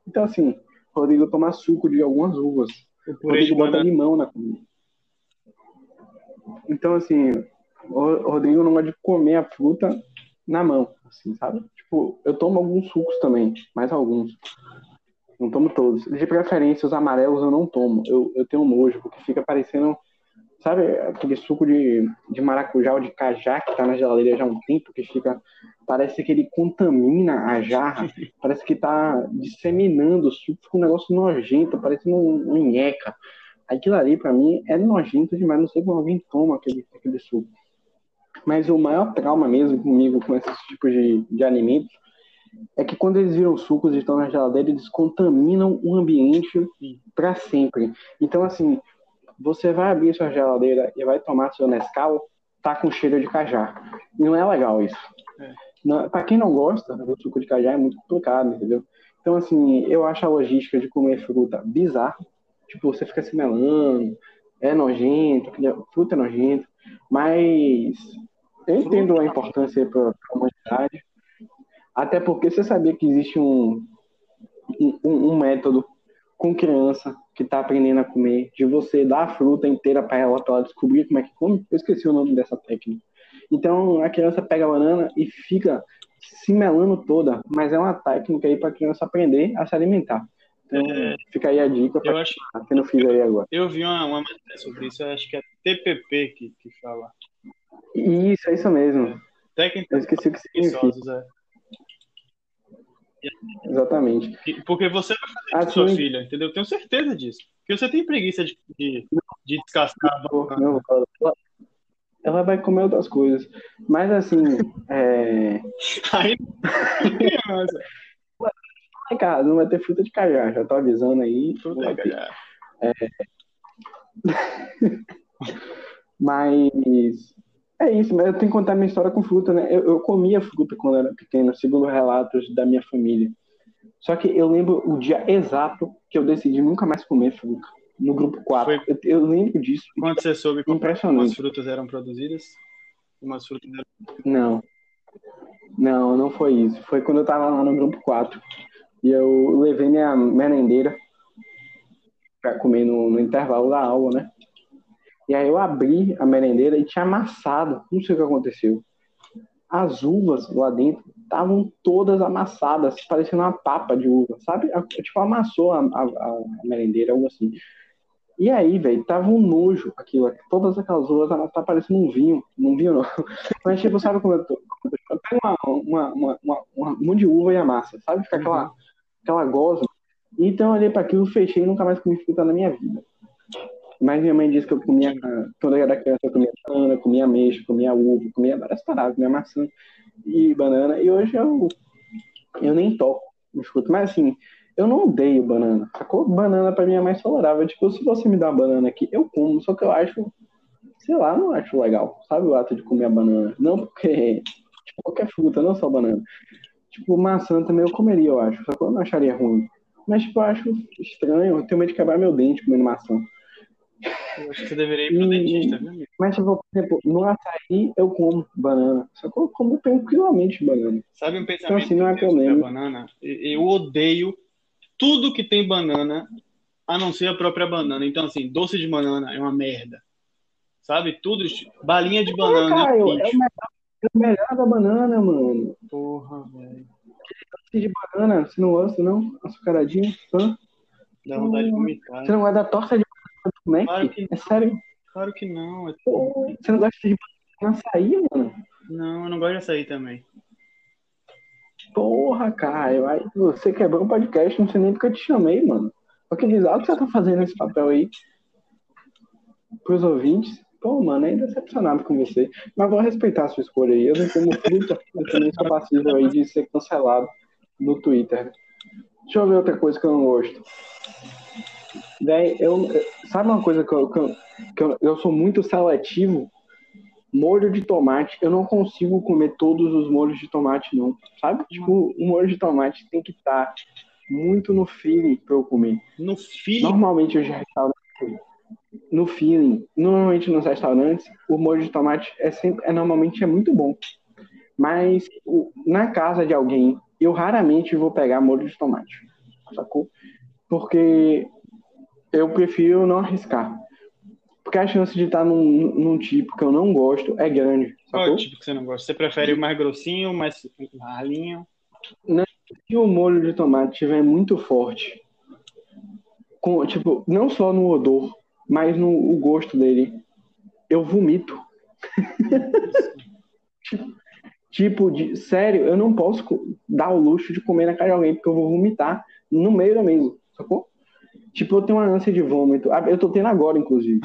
Então, assim, Rodrigo toma suco de algumas uvas. Rodrigo bota limão na comida. Então, assim, o Rodrigo não gosta de comer a fruta na mão, assim, sabe? Tipo, eu tomo alguns sucos também, mais alguns. Não tomo todos. De preferência, os amarelos eu não tomo. Eu, eu tenho nojo, porque fica parecendo, sabe, aquele suco de, de maracujá ou de cajá que tá na geladeira já há um tempo, que fica. Parece que ele contamina a jarra, parece que tá disseminando o suco, fica um negócio nojento, parecendo um, um nheca. Aquilo ali, pra mim, é nojento demais. Não sei como alguém toma aquele, aquele suco. Mas o maior trauma mesmo comigo com esses tipos de, de alimentos é que quando eles viram sucos e estão na geladeira, eles contaminam o ambiente para sempre. Então, assim, você vai abrir sua geladeira e vai tomar seu Nescau, tá com cheiro de cajá. Não é legal isso. É. Pra quem não gosta, o suco de cajá é muito complicado, entendeu? Então, assim, eu acho a logística de comer fruta bizarra. Tipo, você fica se melando, é nojento, fruta é nojento, mas eu entendo a importância para a humanidade. Até porque você sabia que existe um, um, um método com criança que está aprendendo a comer, de você dar a fruta inteira para ela, para ela descobrir como é que come. Eu esqueci o nome dessa técnica. Então a criança pega a banana e fica se melando toda, mas é uma técnica aí para a criança aprender a se alimentar. Então fica aí a dica Eu para acho quem não fiz aí agora. eu vi uma, uma matéria sobre isso, acho que é TPP que, que fala. Isso, é isso mesmo. Técnica Eu esqueci o que significa. é. Exatamente. Porque você vai fazer isso com sua Assim- filha, entendeu? Eu tenho certeza disso. Porque você tem preguiça de, de, de descascar a Pô, banana. não, ela- ela vai comer outras coisas. Mas assim, é... Aí, cara, não vai ter fruta de cajá, já tô avisando aí. Fruta é galhada. Mas é isso, mas eu tenho que contar minha história com fruta, né? Eu, eu comia fruta quando era pequeno, segundo relatos da minha família. Só que eu lembro o dia exato que eu decidi nunca mais comer fruta. No grupo 4. Foi- Eu, eu lembro disso. Quando você soube Impressionante. umas frutas eram produzidas? Umas frutas eram... Não. Não, não foi isso. Foi quando eu tava lá no grupo 4. E eu levei minha merendeira pra comer no, no intervalo da aula, né? E aí eu abri a merendeira e tinha amassado. Não sei o que aconteceu. As uvas lá dentro estavam todas amassadas, parecendo uma papa de uva, sabe? Tipo, amassou a, a, a merendeira, algo assim. E aí, velho, tava um nojo aquilo. Todas aquelas uvas, elas tá parecendo um vinho. Não vinho, não. Mas, tipo, sabe como eu tô? Eu pego uma, uma, uma, uma, um monte de uva e amassa, sabe? Fica aquela, aquela gosma. Então eu olhei para aquilo, fechei e nunca mais comi fruta na minha vida. Mas minha mãe disse que eu comia, quando eu era criança, eu comia banana, comia ameixa, comia uva, comia várias paradas, comia maçã e banana. E hoje eu, eu nem toco no fruto. Mas assim, eu não odeio banana, sacou? Banana pra mim é mais tolerável. Tipo, se você me dá uma banana aqui, eu como, só que eu acho, sei lá, não acho legal, sabe? O ato de comer a banana. Não porque, tipo, qualquer fruta, não só banana. Tipo, maçã também eu comeria, eu acho, só que eu não acharia ruim. Mas, tipo, eu acho estranho, eu tenho medo de quebrar meu dente comendo maçã. Eu acho que você deveria ir pro Hum. dentista, viu, amigo? Mas, por exemplo, no açaí eu como banana. Só que eu como tranquilamente banana. Sabe um pensamento assim, não é problema. banana? E- Eu odeio tudo que tem banana, a não ser a própria banana. Então, assim, doce de banana é uma merda. Sabe? Tudo. balinha de banana é um é o melhor, é o melhor da banana, mano. Porra, velho. Doce de banana, você não gosta, não? Açucaradinho? Hã? Dá vontade de vomitar. Você não gosta da torta de banana do Mac? Claro que É sério? Claro que não. é- Pô, Você não gosta de açaí, mano? Não, eu não gosto de açaí também. Porra, Caio. Aí você quebrou o podcast, não sei nem porque eu te chamei, mano. Olha que bizarro que você tá fazendo esse papel aí. Pros ouvintes. Pô, mano, é decepcionado com você. Mas vou respeitar a sua escolha aí. Eu não fruta, eu também sou passível aí de ser cancelado no Twitter. Deixa eu ver outra coisa que eu não gosto. Daí, eu, sabe uma coisa que eu, que eu, que eu, eu sou muito seletivo? Molho de tomate. Eu não consigo comer todos os molhos de tomate, não. Sabe? Tipo, o molho de tomate tem que estar muito no feeling pra eu comer. No feeling? Normalmente eu já restaurante no feeling, normalmente nos restaurantes, o molho de tomate é sempre, é, normalmente é muito bom. Mas o, na casa de alguém, eu raramente vou pegar molho de tomate, sacou? Porque eu prefiro não arriscar. Porque a chance de estar num, num tipo que eu não gosto é grande. Qual é o tipo que você não gosta? Você prefere o mais grossinho, mais ralinho? Não, se o molho de tomate estiver muito forte, com, tipo, não só no odor, mas no o gosto dele, eu vomito. tipo, de, sério, eu não posso dar o luxo de comer na casa de alguém, porque eu vou vomitar no meio da mesa, sacou? Tipo, eu tenho uma ânsia de vômito. Ah, eu tô tendo agora, inclusive.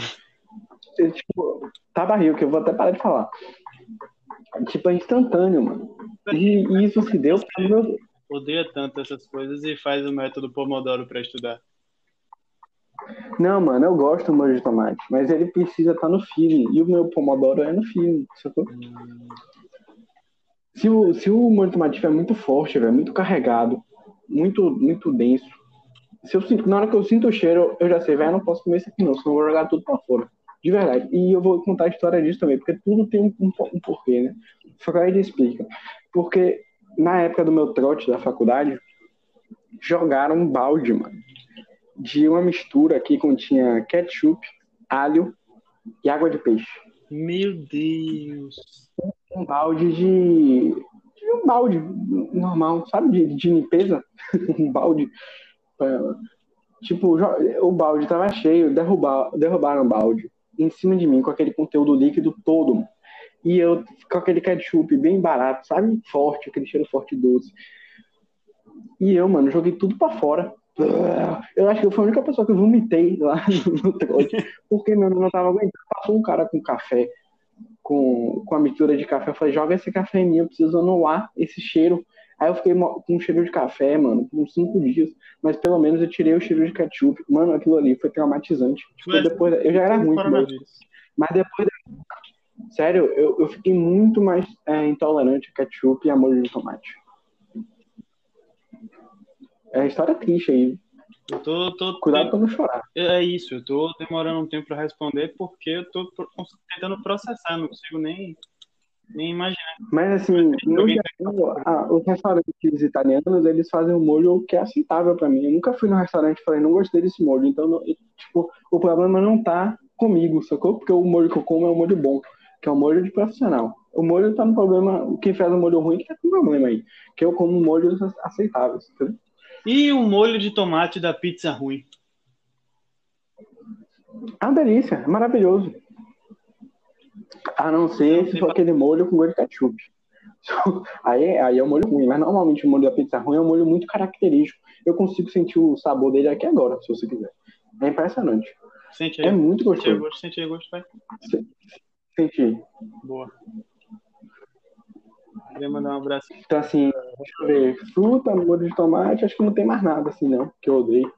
tipo, tá barril, que eu vou até parar de falar. Tipo, é instantâneo, mano. E, e isso se deu pra meu... Odeia tanto essas coisas e faz o método Pomodoro para estudar. Não, mano, eu gosto do molho de tomate, mas ele precisa estar tá no feeling. E o meu pomodoro é no feeling, sacou? Se o, se o molho de tomate estiver muito forte, velho, muito carregado, muito, muito denso, se eu sinto, na hora que eu sinto o cheiro, eu já sei, velho, não posso comer isso aqui não, senão eu vou jogar tudo pra fora. De verdade. E eu vou contar a história disso também, porque tudo tem um, um, um porquê, né? Só que aí ele explica. Porque na época do meu trote da faculdade, jogaram um balde, mano de uma mistura que continha ketchup, alho e água de peixe. Meu Deus! Um balde de. de um balde normal, sabe? De, de limpeza. um balde. Tipo, o balde tava cheio, derrubar, derrubaram o balde em cima de mim com aquele conteúdo líquido todo. E eu com aquele ketchup bem barato, sabe? Forte, aquele cheiro forte doce. E eu, mano, joguei tudo para fora. Eu acho que eu fui a única pessoa que eu vomitei lá no trote, porque meu não tava aguentando. Passou um cara com café, com, com a mistura de café. Eu falei, joga esse café em mim, eu preciso anular esse cheiro. Aí eu fiquei com um cheiro de café, mano, por uns cinco dias. Mas pelo menos eu tirei o cheiro de ketchup. Mano, aquilo ali foi traumatizante. Tipo, depois, eu já era ruim, mas, mas depois. Sério, eu, eu fiquei muito mais é, intolerante a ketchup e a molho de tomate. É história triste aí. Eu tô, tô, Cuidado pra não chorar. É isso, eu tô demorando um tempo pra responder porque eu tô tentando processar, não consigo nem, nem imaginar. Mas assim, no geral, ah, os restaurantes italianos, eles fazem um molho que é aceitável pra mim. Eu nunca fui no restaurante e falei, não gostei desse molho. Então, não, tipo, o problema não tá comigo, sacou? Porque o molho que eu como é um molho bom, que é um molho de profissional. O molho tá no problema, quem faz o molho ruim que tá com problema aí. Que eu como molhos aceitáveis, entendeu? E o molho de tomate da pizza ruim? Uma delícia, é maravilhoso. A não ser se for aquele molho com gosto de ketchup. Aí, aí é o molho ruim, mas normalmente o molho da pizza ruim é um molho muito característico. Eu consigo sentir o sabor dele aqui agora, se você quiser. É impressionante. Sente aí. É muito gostoso. Sente aí, gosto, pai. Senti. Boa. Queria mandar um abraço. Então, assim, deixa eu ver. Fruta, molho de tomate, acho que não tem mais nada, assim, não, que eu odeio.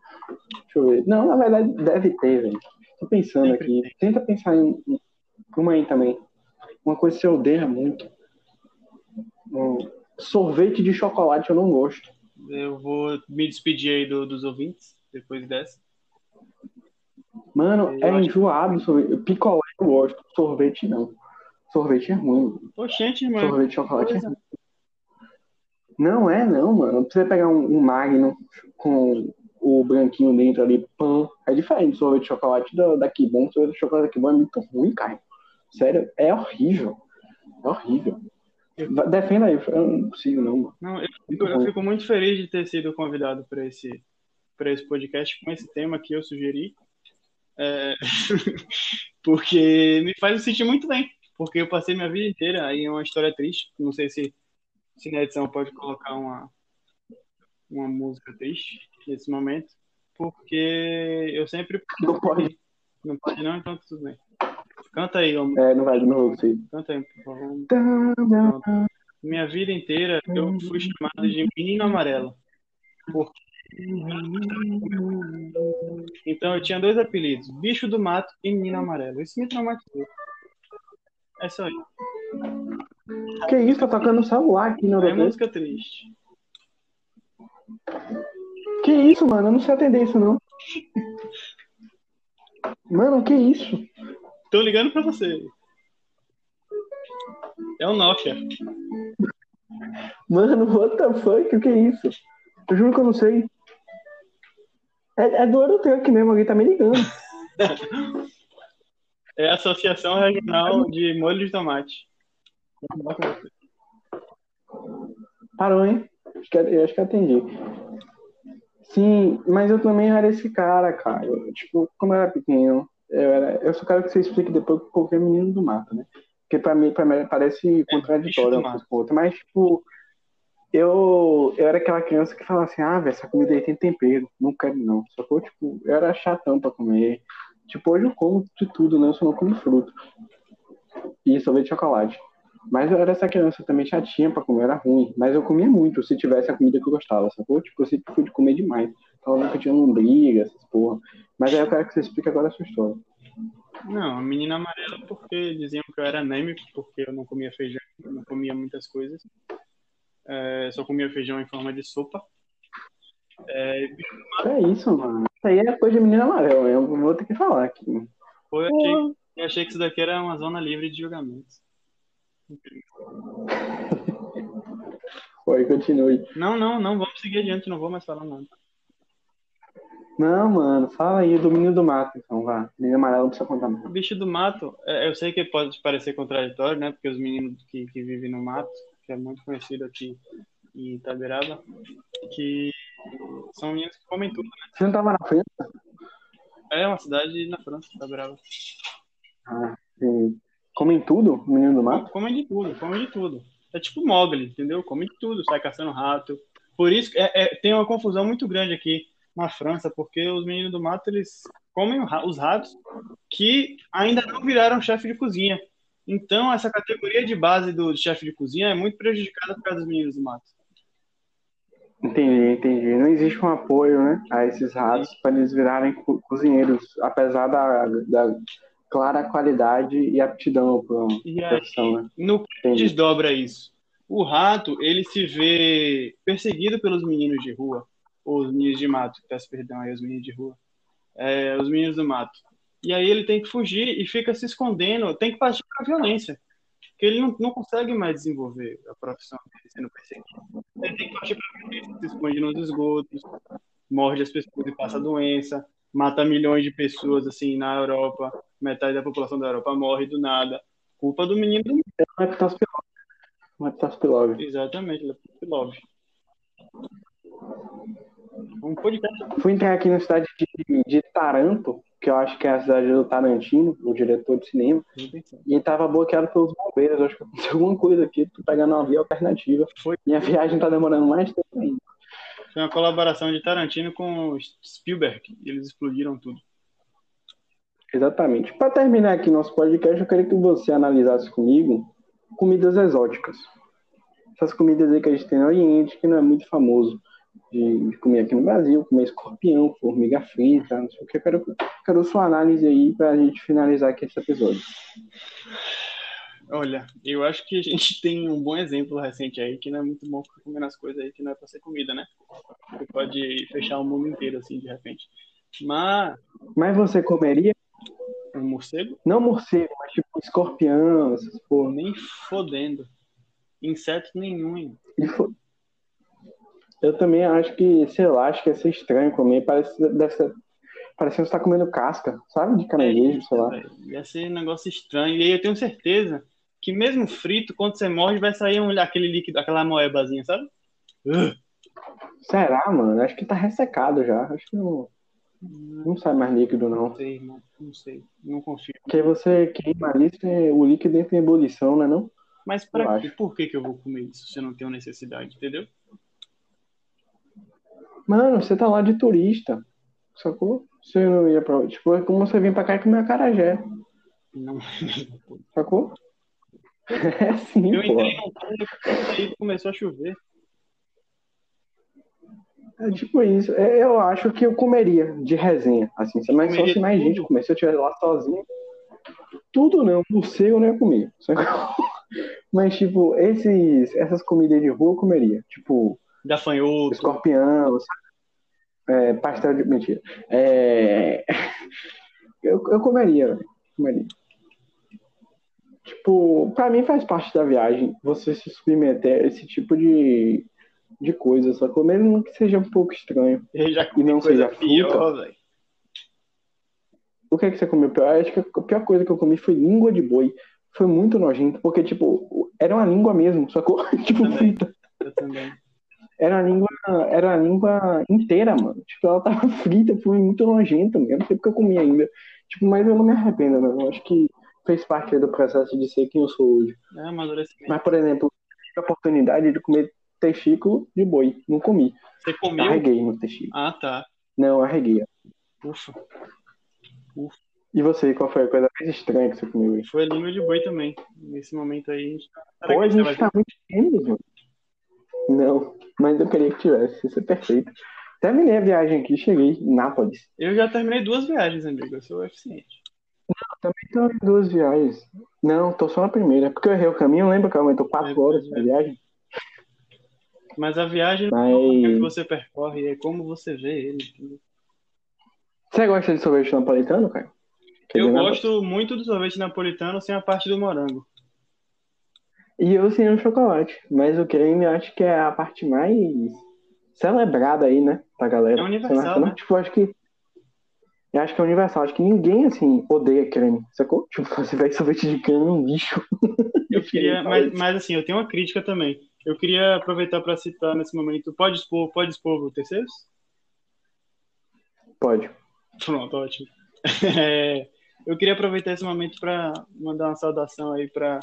Deixa eu ver. Não, na verdade, deve ter, velho. Tô pensando Sempre aqui. Tem. Tenta pensar em uma aí também. Uma coisa que você odeia muito. Um sorvete de chocolate eu não gosto. Eu vou me despedir aí do, dos ouvintes, depois dessa. Mano, eu é enjoado. Sorvete. Picolé eu gosto, sorvete não. Sorvete é ruim. Oxente, mano. Sorvete de chocolate é ruim. Não é, não, mano. Você pegar um, um Magno com o branquinho dentro ali, pão, é diferente sorvete de chocolate da, da Kibon. Sorvete de chocolate da Kibon é muito ruim, cara. Sério, é horrível. É horrível. Defenda aí, eu não consigo, não, mano. Não, eu, fico, eu fico muito feliz de ter sido convidado para esse, pra esse podcast com esse tema que eu sugeri. É... porque me faz sentir muito bem porque eu passei minha vida inteira aí é uma história triste. Não sei se, se na edição pode colocar uma, uma música triste nesse momento, porque eu sempre. Não pode. Não pode, não, então tudo bem. Canta aí, homem. É, não vai, não vou conseguir. Canta aí, por favor. Pronto. Minha vida inteira eu fui chamado de menino amarelo. Porque... Então eu tinha dois apelidos, bicho do mato e menino amarelo. Isso me traumatizou. É só isso. Que isso, tá tocando celular aqui no É música triste. Que isso, mano? Eu não sei atender isso, não. Mano, que isso? Tô ligando pra você. É o Nokia. Mano, what the fuck? O que é isso? Eu juro que eu não sei. É, é do Eurotruck mesmo, alguém tá me ligando. É a Associação Regional de Molho de Tomate. Parou, hein? Acho que, eu acho que atendi. Sim, mas eu também era esse cara, cara. Eu, tipo, como eu era pequeno, eu, era, eu só quero que você explique depois porque é menino do mato, né? Porque pra mim, pra mim parece contraditório do uma coisa com outra. Mas, tipo, eu, eu era aquela criança que falava assim, ah, velho, essa comida aí tem tempero. Não quero, não. Só que eu, tipo, eu era chatão pra comer. Tipo, hoje eu como de tudo, né? Eu só não como fruto. E sorvete de chocolate. Mas eu era essa criança também chatinha pra comer, era ruim. Mas eu comia muito se tivesse a comida que eu gostava, sacou? Tipo, eu sempre fui de comer demais. Falando que eu tinha lombriga, essas porra. Mas aí eu quero que você explique agora a sua história. Não, menina amarela porque diziam que eu era anêmico, porque eu não comia feijão, eu não comia muitas coisas. É, só comia feijão em forma de sopa. É, é isso, mano? Isso aí é coisa de menina amarela, eu vou ter que falar aqui. pô, eu, achei, eu achei que isso daqui era uma zona livre de julgamentos. Foi, continue. Não, não, não, vamos seguir adiante, não vou mais falar nada. Não, mano, fala aí do menino do mato, então, vá. Menino amarelo não precisa contar O mais. bicho do mato, é, eu sei que pode parecer contraditório, né? Porque os meninos que, que vivem no mato, que é muito conhecido aqui em Itaberaba, que são meninos que comem tudo, né? Você não tava na frente? É uma cidade na França, Itaberaba. Ah, sim. Comem tudo, menino do mato? Comem de tudo, comem de tudo. É tipo Mogli, entendeu? Come de tudo, sai caçando rato. Por isso é, é- tem uma confusão muito grande aqui na França, porque os meninos do mato eles comem os ratos que ainda não viraram chefe de cozinha. Então essa categoria de base do chefe de cozinha é muito prejudicada por causa dos meninos do mato. Entendi, entendi. Não existe um apoio, né, a esses ratos para eles virarem co- cozinheiros, apesar da, da clara qualidade e aptidão para a profissão, né? no que desdobra isso? O rato, ele se vê perseguido pelos meninos de rua, os meninos de mato, peço perdão aí, os meninos de rua, é, os meninos do mato. E aí ele tem que fugir e fica se escondendo, tem que partir para a violência, porque ele não, não consegue mais desenvolver a profissão dele sendo perseguido. Ele tem que partir para a violência, se esconde nos esgotos, morde as pessoas e passa doença, mata milhões de pessoas assim na Europa, metade da população da Europa morre do nada, culpa do menino do é. Não é Pitospilov. Exatamente, Love. Um podcast. Fui entrar aqui na cidade de, de Taranto, que eu acho que é a cidade do Tarantino, o diretor de cinema, e tava bloqueado pelos bombeiros. Eu Acho que aconteceu alguma coisa aqui, tô pegando uma via alternativa. Foi. Minha viagem tá demorando mais tempo ainda. Foi uma colaboração de Tarantino com Spielberg. E eles explodiram tudo. Exatamente. Para terminar aqui nosso podcast, eu queria que você analisasse comigo comidas exóticas. Essas comidas aí que a gente tem no Oriente, que não é muito famoso de, de comer aqui no Brasil, comer escorpião, formiga frita, não sei o que. Eu quero, quero sua análise aí para a gente finalizar aqui esse episódio. Olha, eu acho que a gente tem um bom exemplo recente aí que não é muito bom ficar comendo as coisas aí que não é pra ser comida, né? Você pode fechar o mundo inteiro assim de repente. Mas Mas você comeria, um morcego, não morcego, mas tipo escorpião, essas porra. nem fodendo. Inseto nenhum. E fo- Eu também acho que, sei lá, acho que ia ser estranho comer. Parece, deve ser, parecendo que você tá comendo casca, sabe? De caranguejo, sei lá. velho. Ia ser um negócio estranho. E aí eu tenho certeza que mesmo frito, quando você morde, vai sair um, aquele líquido, aquela moebazinha, sabe? Ugh. Será, mano? Acho que tá ressecado já. Acho que não, não sai mais líquido, não. Não sei, irmão. Não sei. Não confio. Porque você queima ali, o líquido entra em ebulição, né não? Mas pra quê? acho. Por que, que eu vou comer isso se eu não tenho necessidade, entendeu? Mano, você tá lá de turista, sacou? Você não ia pra... Tipo, é como você vir pra cá e comer acarajé. Não. Sacou? É assim, Eu pô. entrei num túnel e começou a chover. É tipo isso. É, eu acho que eu comeria de resenha, assim. Mas só Comeria se mais gente comer. Se eu estivesse lá sozinho. Tudo não. Você eu não ia comer. Sacou? Mas, tipo, esses, essas comidas de rua eu comeria. Tipo, Gafanhoto. escorpião, é, pastel de. Mentira. É, eu, eu comeria. Comeria. Tipo, pra mim faz parte da viagem você se submeter a esse tipo de, de coisa, sacou? Mesmo que seja um pouco estranho. Eu já E não seja pior. O que é que você comeu pior? Eu Acho que a pior coisa que eu comi foi língua de boi. Foi muito nojento, porque, tipo, era uma língua mesmo, sacou? tipo, Também. frita. Eu também. Era uma língua, era uma língua inteira, mano. Tipo, ela tava frita, foi muito nojento, mesmo. Não sei porque eu comi ainda. Tipo, mas eu não me arrependo, não. Eu acho que fez parte do processo de ser quem eu sou hoje. É amadurecimento. Mas, por exemplo, tive a oportunidade de comer testículo de boi. Não comi. Você comeu? Arreguei no testículo. Ah, tá. Não, arreguei. Ufa. E você, qual foi a coisa mais estranha que você comeu hoje? Foi língua de boi também. Nesse momento aí, a gente tá. Pô, que a gente tá muito tímido, mano. Não, mas eu queria que tivesse. Isso é perfeito. Terminei a viagem aqui, cheguei em Nápoles. Eu já terminei duas viagens, amigo. Eu sou eficiente. Também tô em duas viagens. Não, tô só na primeira. Porque eu errei o caminho, lembra que aumentou É quatro horas a viagem? Mas a viagem não é o que Mas. você percorre, é como você vê ele. entendeu? Você gosta de sorvete napolitano, cara? Quer Eu gosto muito do sorvete napolitano sem a parte do morango. E eu sim o chocolate. Mas o creme eu acho que é a parte mais celebrada aí, né? Pra galera. É universal, né? Tipo, acho que. Eu acho que é universal. Acho que ninguém, assim, odeia creme. Sacou? Tipo, você vai sorvete de creme é um lixo. Eu queria, mas, mas assim, eu tenho uma crítica também. Eu queria aproveitar para citar nesse momento. Pode expor, pode expor terceiros? Pode. Pronto, ótimo. É, eu queria aproveitar esse momento para mandar uma saudação aí para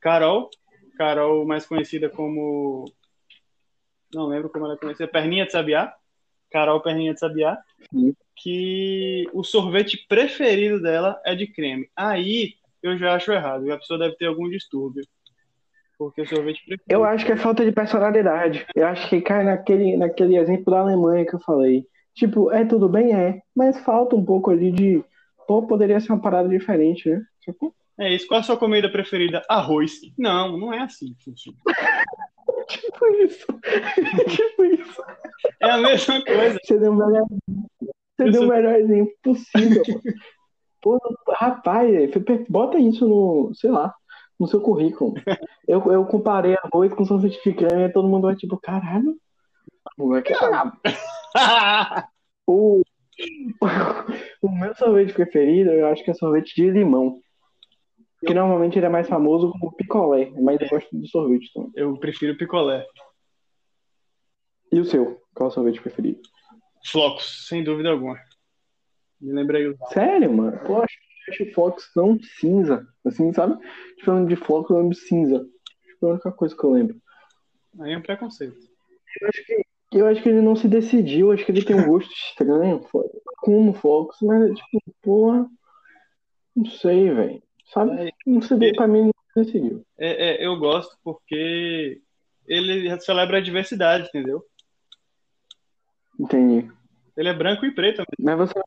Carol, Carol mais conhecida como não lembro como ela é conhecida, Perninha de Sabiá, Carol Perninha de Sabiá, Sim. que o sorvete preferido dela é de creme. Aí eu já acho errado, a pessoa deve ter algum distúrbio. Porque o sorvete preferido Eu acho que é falta de personalidade. Eu acho que cai naquele, naquele exemplo da Alemanha que eu falei. Tipo, é tudo bem? É. Mas falta um pouco ali de. Pô, poderia ser uma parada diferente, né? Sacou? É isso. Qual a sua comida preferida? Arroz. Não, não é assim que funciona. Tipo isso. tipo isso. É a mesma coisa. Você deu o melhor, você Eu deu o melhor exemplo possível. Pô, rapaz, é, bota isso no, sei lá, no seu currículo. Eu, eu comparei arroz com sorvete de creme e todo mundo vai tipo, caralho, moleque é. O, o meu sorvete preferido, eu acho que é sorvete de limão. Que normalmente ele é mais famoso como picolé, mas eu gosto de sorvete também. Eu prefiro picolé. E o seu? Qual é o sorvete preferido? Flocos, sem dúvida alguma. Me lembrei o Sério, mano? Pô, acho Fox tão cinza. Assim, sabe? Falando de Fox, eu lembro cinza. Acho que é a única coisa que eu lembro. Aí é um preconceito. Eu acho que, eu acho que ele não se decidiu, acho que ele tem um gosto estranho. Como Fox, mas é tipo, porra. Não sei, velho. Sabe? Não sei, pra mim não se decidiu. É, é, eu gosto porque ele celebra a diversidade, entendeu? Entendi. Ele é branco e preto. Mas você.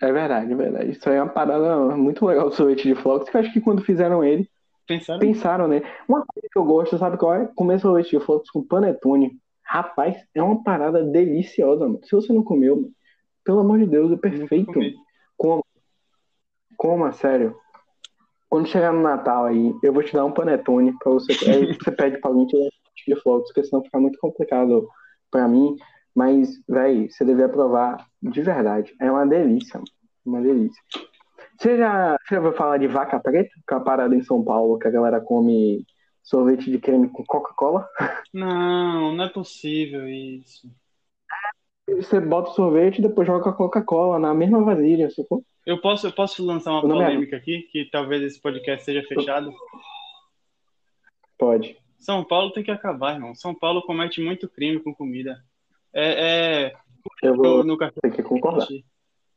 É verdade, é verdade. Isso aí é uma parada muito legal do sorvete de Fox, que eu acho que quando fizeram ele, Pensaram? pensaram, né? Uma coisa que eu gosto, sabe qual é? Comer sorvete de flocos com panetone. Rapaz, é uma parada deliciosa, mano. Se você não comeu, mano, pelo amor de Deus, é perfeito. Coma. Coma, sério. Quando chegar no Natal aí, eu vou te dar um panetone pra você. Aí você pede pra alguém te dar de flocos, porque senão fica muito complicado pra mim. Mas, véi, você deveria provar de verdade. É uma delícia, mano. Uma delícia. Você já, você já ouviu falar de vaca preta? Que é uma parada em São Paulo que a galera come sorvete de creme com Coca-Cola. Não, não é possível isso. Você bota o sorvete e depois joga a Coca-Cola na mesma vasilha, sacou? Eu posso, eu posso lançar uma é- polêmica aqui, que talvez esse podcast seja fechado. Pode. São Paulo tem que acabar, irmão. São Paulo comete muito crime com comida. É, é Eu no, vou no café. ter que concordar.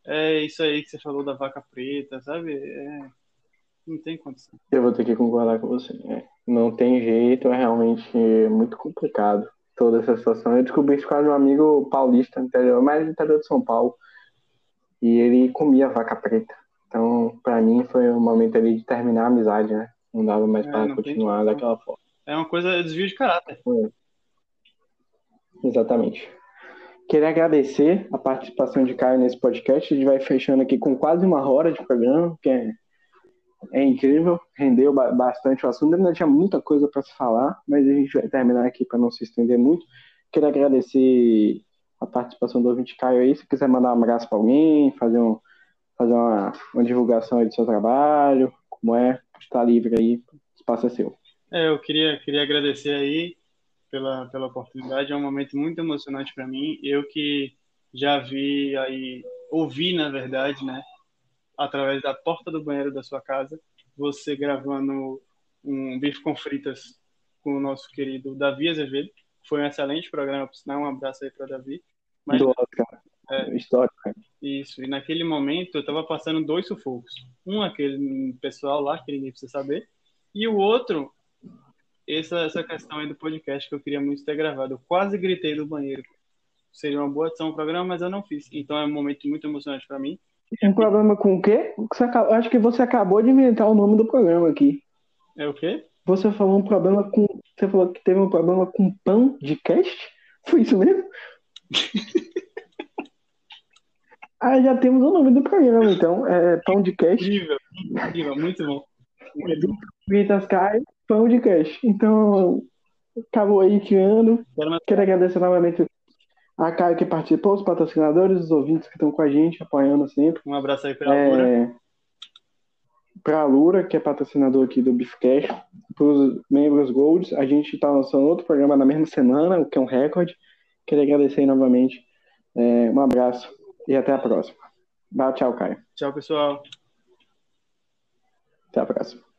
é isso aí que você falou da vaca preta, sabe? É, não tem condição. Eu vou ter que concordar com você. É, não tem jeito, é realmente muito complicado toda essa situação. Eu descobri isso com um amigo paulista, interior, mais interior de São Paulo, e ele comia vaca preta. Então, para mim, foi um momento ali de terminar a amizade, né? Não dava mais é, para continuar daquela forma. É uma coisa, desvio de caráter. É. Exatamente. Queria agradecer a participação de Caio nesse podcast. A gente vai fechando aqui com quase uma hora de programa, que é, é incrível, rendeu bastante o assunto. Ainda tinha muita coisa para se falar, mas a gente vai terminar aqui para não se estender muito. Queria agradecer a participação do ouvinte Caio aí. Se quiser mandar um abraço para alguém, fazer, um, fazer uma, uma divulgação aí do seu trabalho, como é, está livre aí, o espaço é seu. É, eu queria, queria agradecer aí pela, pela oportunidade. É um momento muito emocionante para mim. Eu que já vi aí, ouvi na verdade, né, através da porta do banheiro da sua casa, você gravando um bife com fritas com o nosso querido Davi Azevedo. Foi um excelente programa, por sinal, um abraço aí para Davi. Mas, Do Oscar. É, Histórico. Isso, e naquele momento eu estava passando dois sufocos. Um, aquele pessoal lá, que ninguém precisa saber, e o outro, essa, essa questão aí do podcast que eu queria muito ter gravado. Eu quase gritei no banheiro. Seria uma boa adição ao programa, mas eu não fiz. Então é um momento muito emocionante para mim. Um problema com o quê? Você, acho que você acabou de inventar o nome do programa aqui. É o quê? Você falou um problema com. Você falou que teve um problema com pão de cast? Foi isso mesmo? ah, já temos o nome do programa, então. É pão de cast. Incrível, incrível, muito bom. Vitas Caio pão de cash. Então, acabou aí criando. Quero agradecer novamente a Caio que participou, os patrocinadores, os ouvintes que estão com a gente, apoiando sempre. Um abraço aí para a Lura. É, para a Lura, que é patrocinador aqui do Beefcast, para os membros Gold, a gente está lançando outro programa na mesma semana, o que é um recorde. Queria agradecer novamente. É, um abraço e até a próxima. Dá tchau, Caio. Tchau, pessoal. Até a próxima.